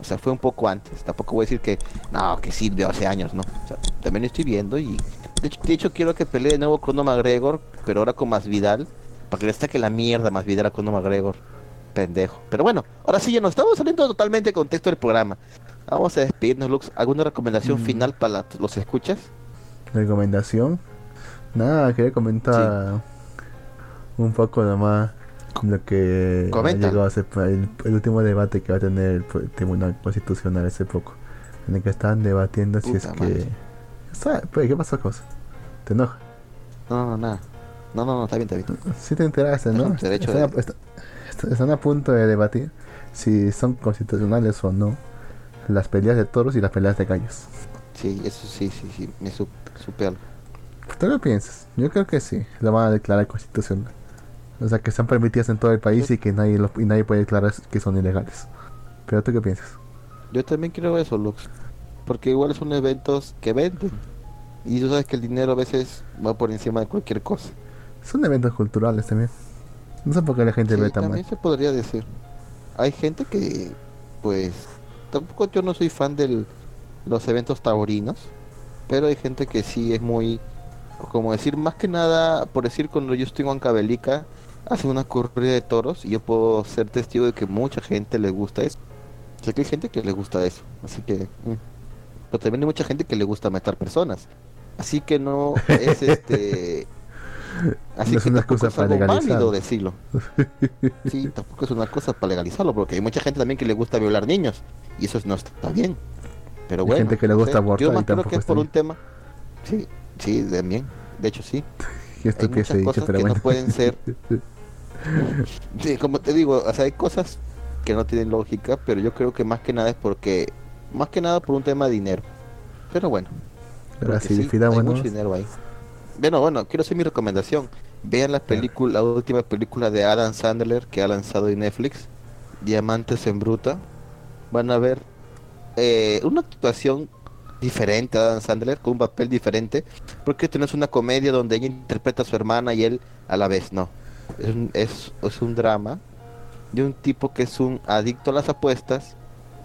O sea, fue un poco antes. Tampoco voy a decir que no, que sí, de hace años, no. O sea, también estoy viendo y de hecho, de hecho quiero que pelee de nuevo Conor McGregor, pero ahora con más Vidal, para que le saque la mierda más Vidal a Conor McGregor. pendejo. Pero bueno, ahora sí ya nos estamos saliendo totalmente del contexto del programa. Vamos a despedirnos, Lux. ¿Alguna recomendación Mm. final para los escuchas? Recomendación. Nada, quería comentar un poco nomás lo que Comenta. llegado a ser el, el último debate que va a tener el, Tribunal Constitucional hace poco. En el que están debatiendo si es que. Pues, ¿Qué pasó, cosa? ¿Te enoja? No, no, nada. No, no, no, está bien, está bien. Sí te enteraste, ¿no? están, a, está- está- están a punto de debatir si son constitucionales o no las peleas de toros y las peleas de gallos. Sí, eso sí, sí, sí, me supe algo. ¿Tú lo piensas? Yo creo que sí, lo van a declarar constitucional. O sea, que están permitidas en todo el país y que nadie lo- y nadie puede declarar que son ilegales. ¿Pero tú qué piensas? Yo también creo eso, Lux. Porque igual son eventos que venden. Y tú sabes que el dinero a veces va por encima de cualquier cosa. Son eventos culturales también. No sé por qué la gente Sí, ve tan también mal. se podría decir. Hay gente que, pues, tampoco yo no soy fan de los eventos taurinos, pero hay gente que sí es muy, como decir, más que nada, por decir, cuando yo estoy en Huancavelica, hace una corrida de toros y yo puedo ser testigo de que mucha gente le gusta eso. Sé que hay gente que le gusta eso, así que... mm. Pero también hay mucha gente que le gusta matar personas. Así que no es <laughs> este... Así No es que una es para algo legalizar. válido decirlo. Sí, tampoco es una cosa para legalizarlo, porque hay mucha gente también que le gusta violar niños, y eso no está bien. Pero Hay bueno, gente que le gusta sé, abortar Yo más creo que es por un tema. Sí, sí, también. De hecho, sí. <laughs> Esto Hay que se muchas dicho, cosas pero que bueno. no pueden ser. <laughs> <laughs> Sí, como te digo, o sea, hay cosas que no tienen lógica, pero yo creo que más que nada es porque, más que nada por un tema de dinero. Pero bueno. Pero porque así, sí, hay mucho dinero ahí. Bueno, bueno, quiero hacer mi recomendación. Vean la película, la última película de Adam Sandler que ha lanzado en Netflix, Diamantes en Bruta. Van a ver eh, una actuación diferente a Adam Sandler, con un papel diferente, porque esto no es una comedia donde ella interpreta a su hermana y él a la vez, no. Es un, es, es un drama de un tipo que es un adicto a las apuestas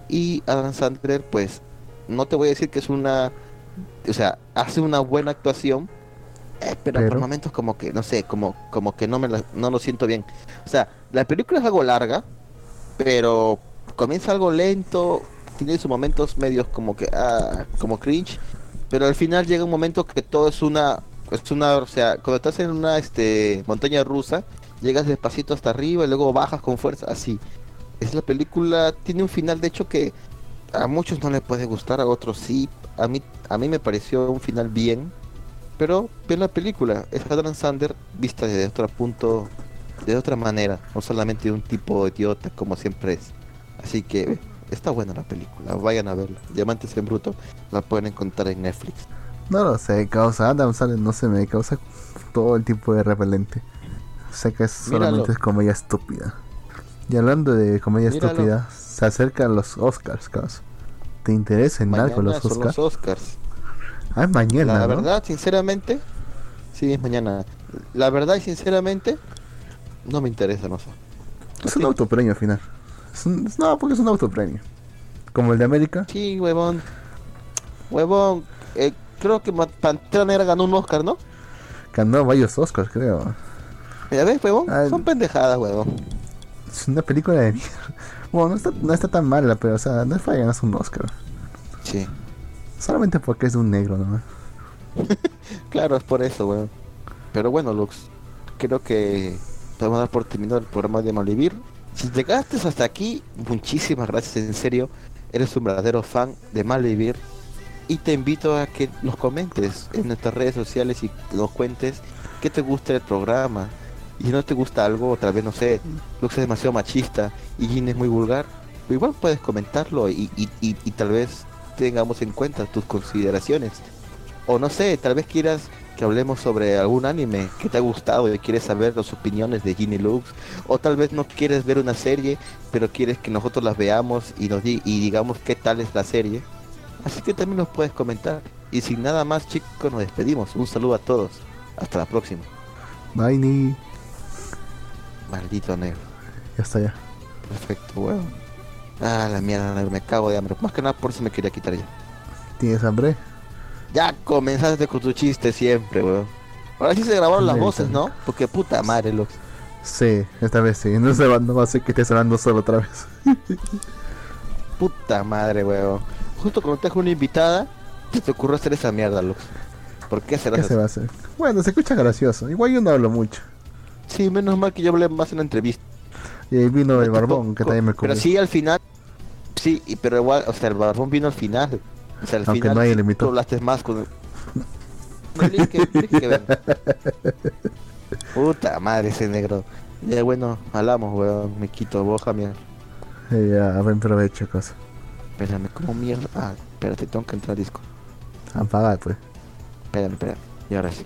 y Adam Sandler, pues, no te voy a decir que es una, o sea, hace una buena actuación, eh, pero, por Pero- momentos como que, no sé, como, como que no me la- no lo siento bien. O sea, la película es algo larga, pero comienza algo lento, tiene sus momentos medios como que, ah, como cringe, pero al final llega un momento que todo es una, es una, o sea, cuando estás en una, este, montaña rusa, llegas despacito hasta arriba y luego bajas con fuerza, así. Es la película, tiene un final de hecho que a muchos no les puede gustar, a otros sí. A mí, a mí me pareció un final bien, pero ve la película, es Adam Sander vista desde otro punto, de otra manera, no solamente de un tipo idiota como siempre es. Así que está buena la película, vayan a verla. Diamantes en Bruto la pueden encontrar en Netflix. No lo sé, causa Adam Sandler, no se me causa todo el tipo de repelente. Sé que es Míralo. solamente es comedia estúpida. Y hablando de comedia Míralo. estúpida, se acercan los Oscars, causa. ¿Te interesa en algo los Oscars? los Oscars. Ah, es mañana, La ¿no? verdad, sinceramente, sí, es mañana. La verdad y sinceramente, no me interesa, no sé. Es un autopremio al final. Es un- es- no, porque es un autopremio. Como el de América. Sí, huevón. Huevón, eh, creo que Pantera Negra ganó un Oscar, ¿no? Ganó varios Oscars, creo. ¿Ya ves, huevón? Ah, Son pendejadas, huevón. Es una película de mierda. <laughs> Bueno, no está, no está tan mala, pero o sea, no es para ganarse un Oscar. Sí, Solamente porque es de un negro, ¿no? <laughs> claro, es por eso, huevón. Pero bueno, Lux, creo que podemos dar por terminado el programa de Malvivir. Si llegaste hasta aquí, muchísimas gracias, en serio. Eres un verdadero fan de Malvivir. Y te invito a que nos comentes en nuestras redes sociales y nos cuentes qué te gusta del programa. Y si no te gusta algo, otra vez no sé, Lux es demasiado machista y Gin es muy vulgar, pero igual puedes comentarlo y, y- y- y tal vez tengamos en cuenta tus consideraciones. O no sé, tal vez quieras que hablemos sobre algún anime que te ha gustado y quieres saber las opiniones de Ginny Lux. O tal vez no quieres ver una serie, pero quieres que nosotros las veamos y, nos di- y digamos qué tal es la serie. Así que también nos puedes comentar. Y sin nada más chicos, nos despedimos. Un saludo a todos. Hasta la próxima. Bye, ni. Maldito negro. Ya está ya. Perfecto, weón. Ah, la mierda, negro. Me cago de hambre. Más que nada por eso me quería quitar ya. ¿Tienes hambre? Ya comenzaste con tu chiste siempre, weón. Ahora sí se grabaron las voces. ¿no? Porque puta madre, Lux. Sí, esta vez sí. No, se va, no va a ser que estés hablando solo otra vez. Puta madre, weón. Justo cuando te dejo una invitada, se te ocurrió hacer esa mierda, Lux. ¿Por qué será ¿Qué se va a hacer? Bueno, se escucha gracioso. Igual yo no hablo mucho. Sí, menos mal que yo hablé más en la entrevista. Y ahí vino el barbón, que también me Pero cubrió. sí, al final. Sí, pero igual, o sea, el barbón vino al final. O sea, al Aunque final. nadie le invitó. Tú hablaste más con. <laughs> No, dije que, que. Puta madre, ese negro. Ya bueno, hablamos, weón. Me quito, vos, mierda. Eh, ya, buen provecho, cosa. Espérame, ¿cómo mierda? Ah, espérate, tengo que entrar al disco. Apagar, pues. Espérame, espérame. Y ahora sí.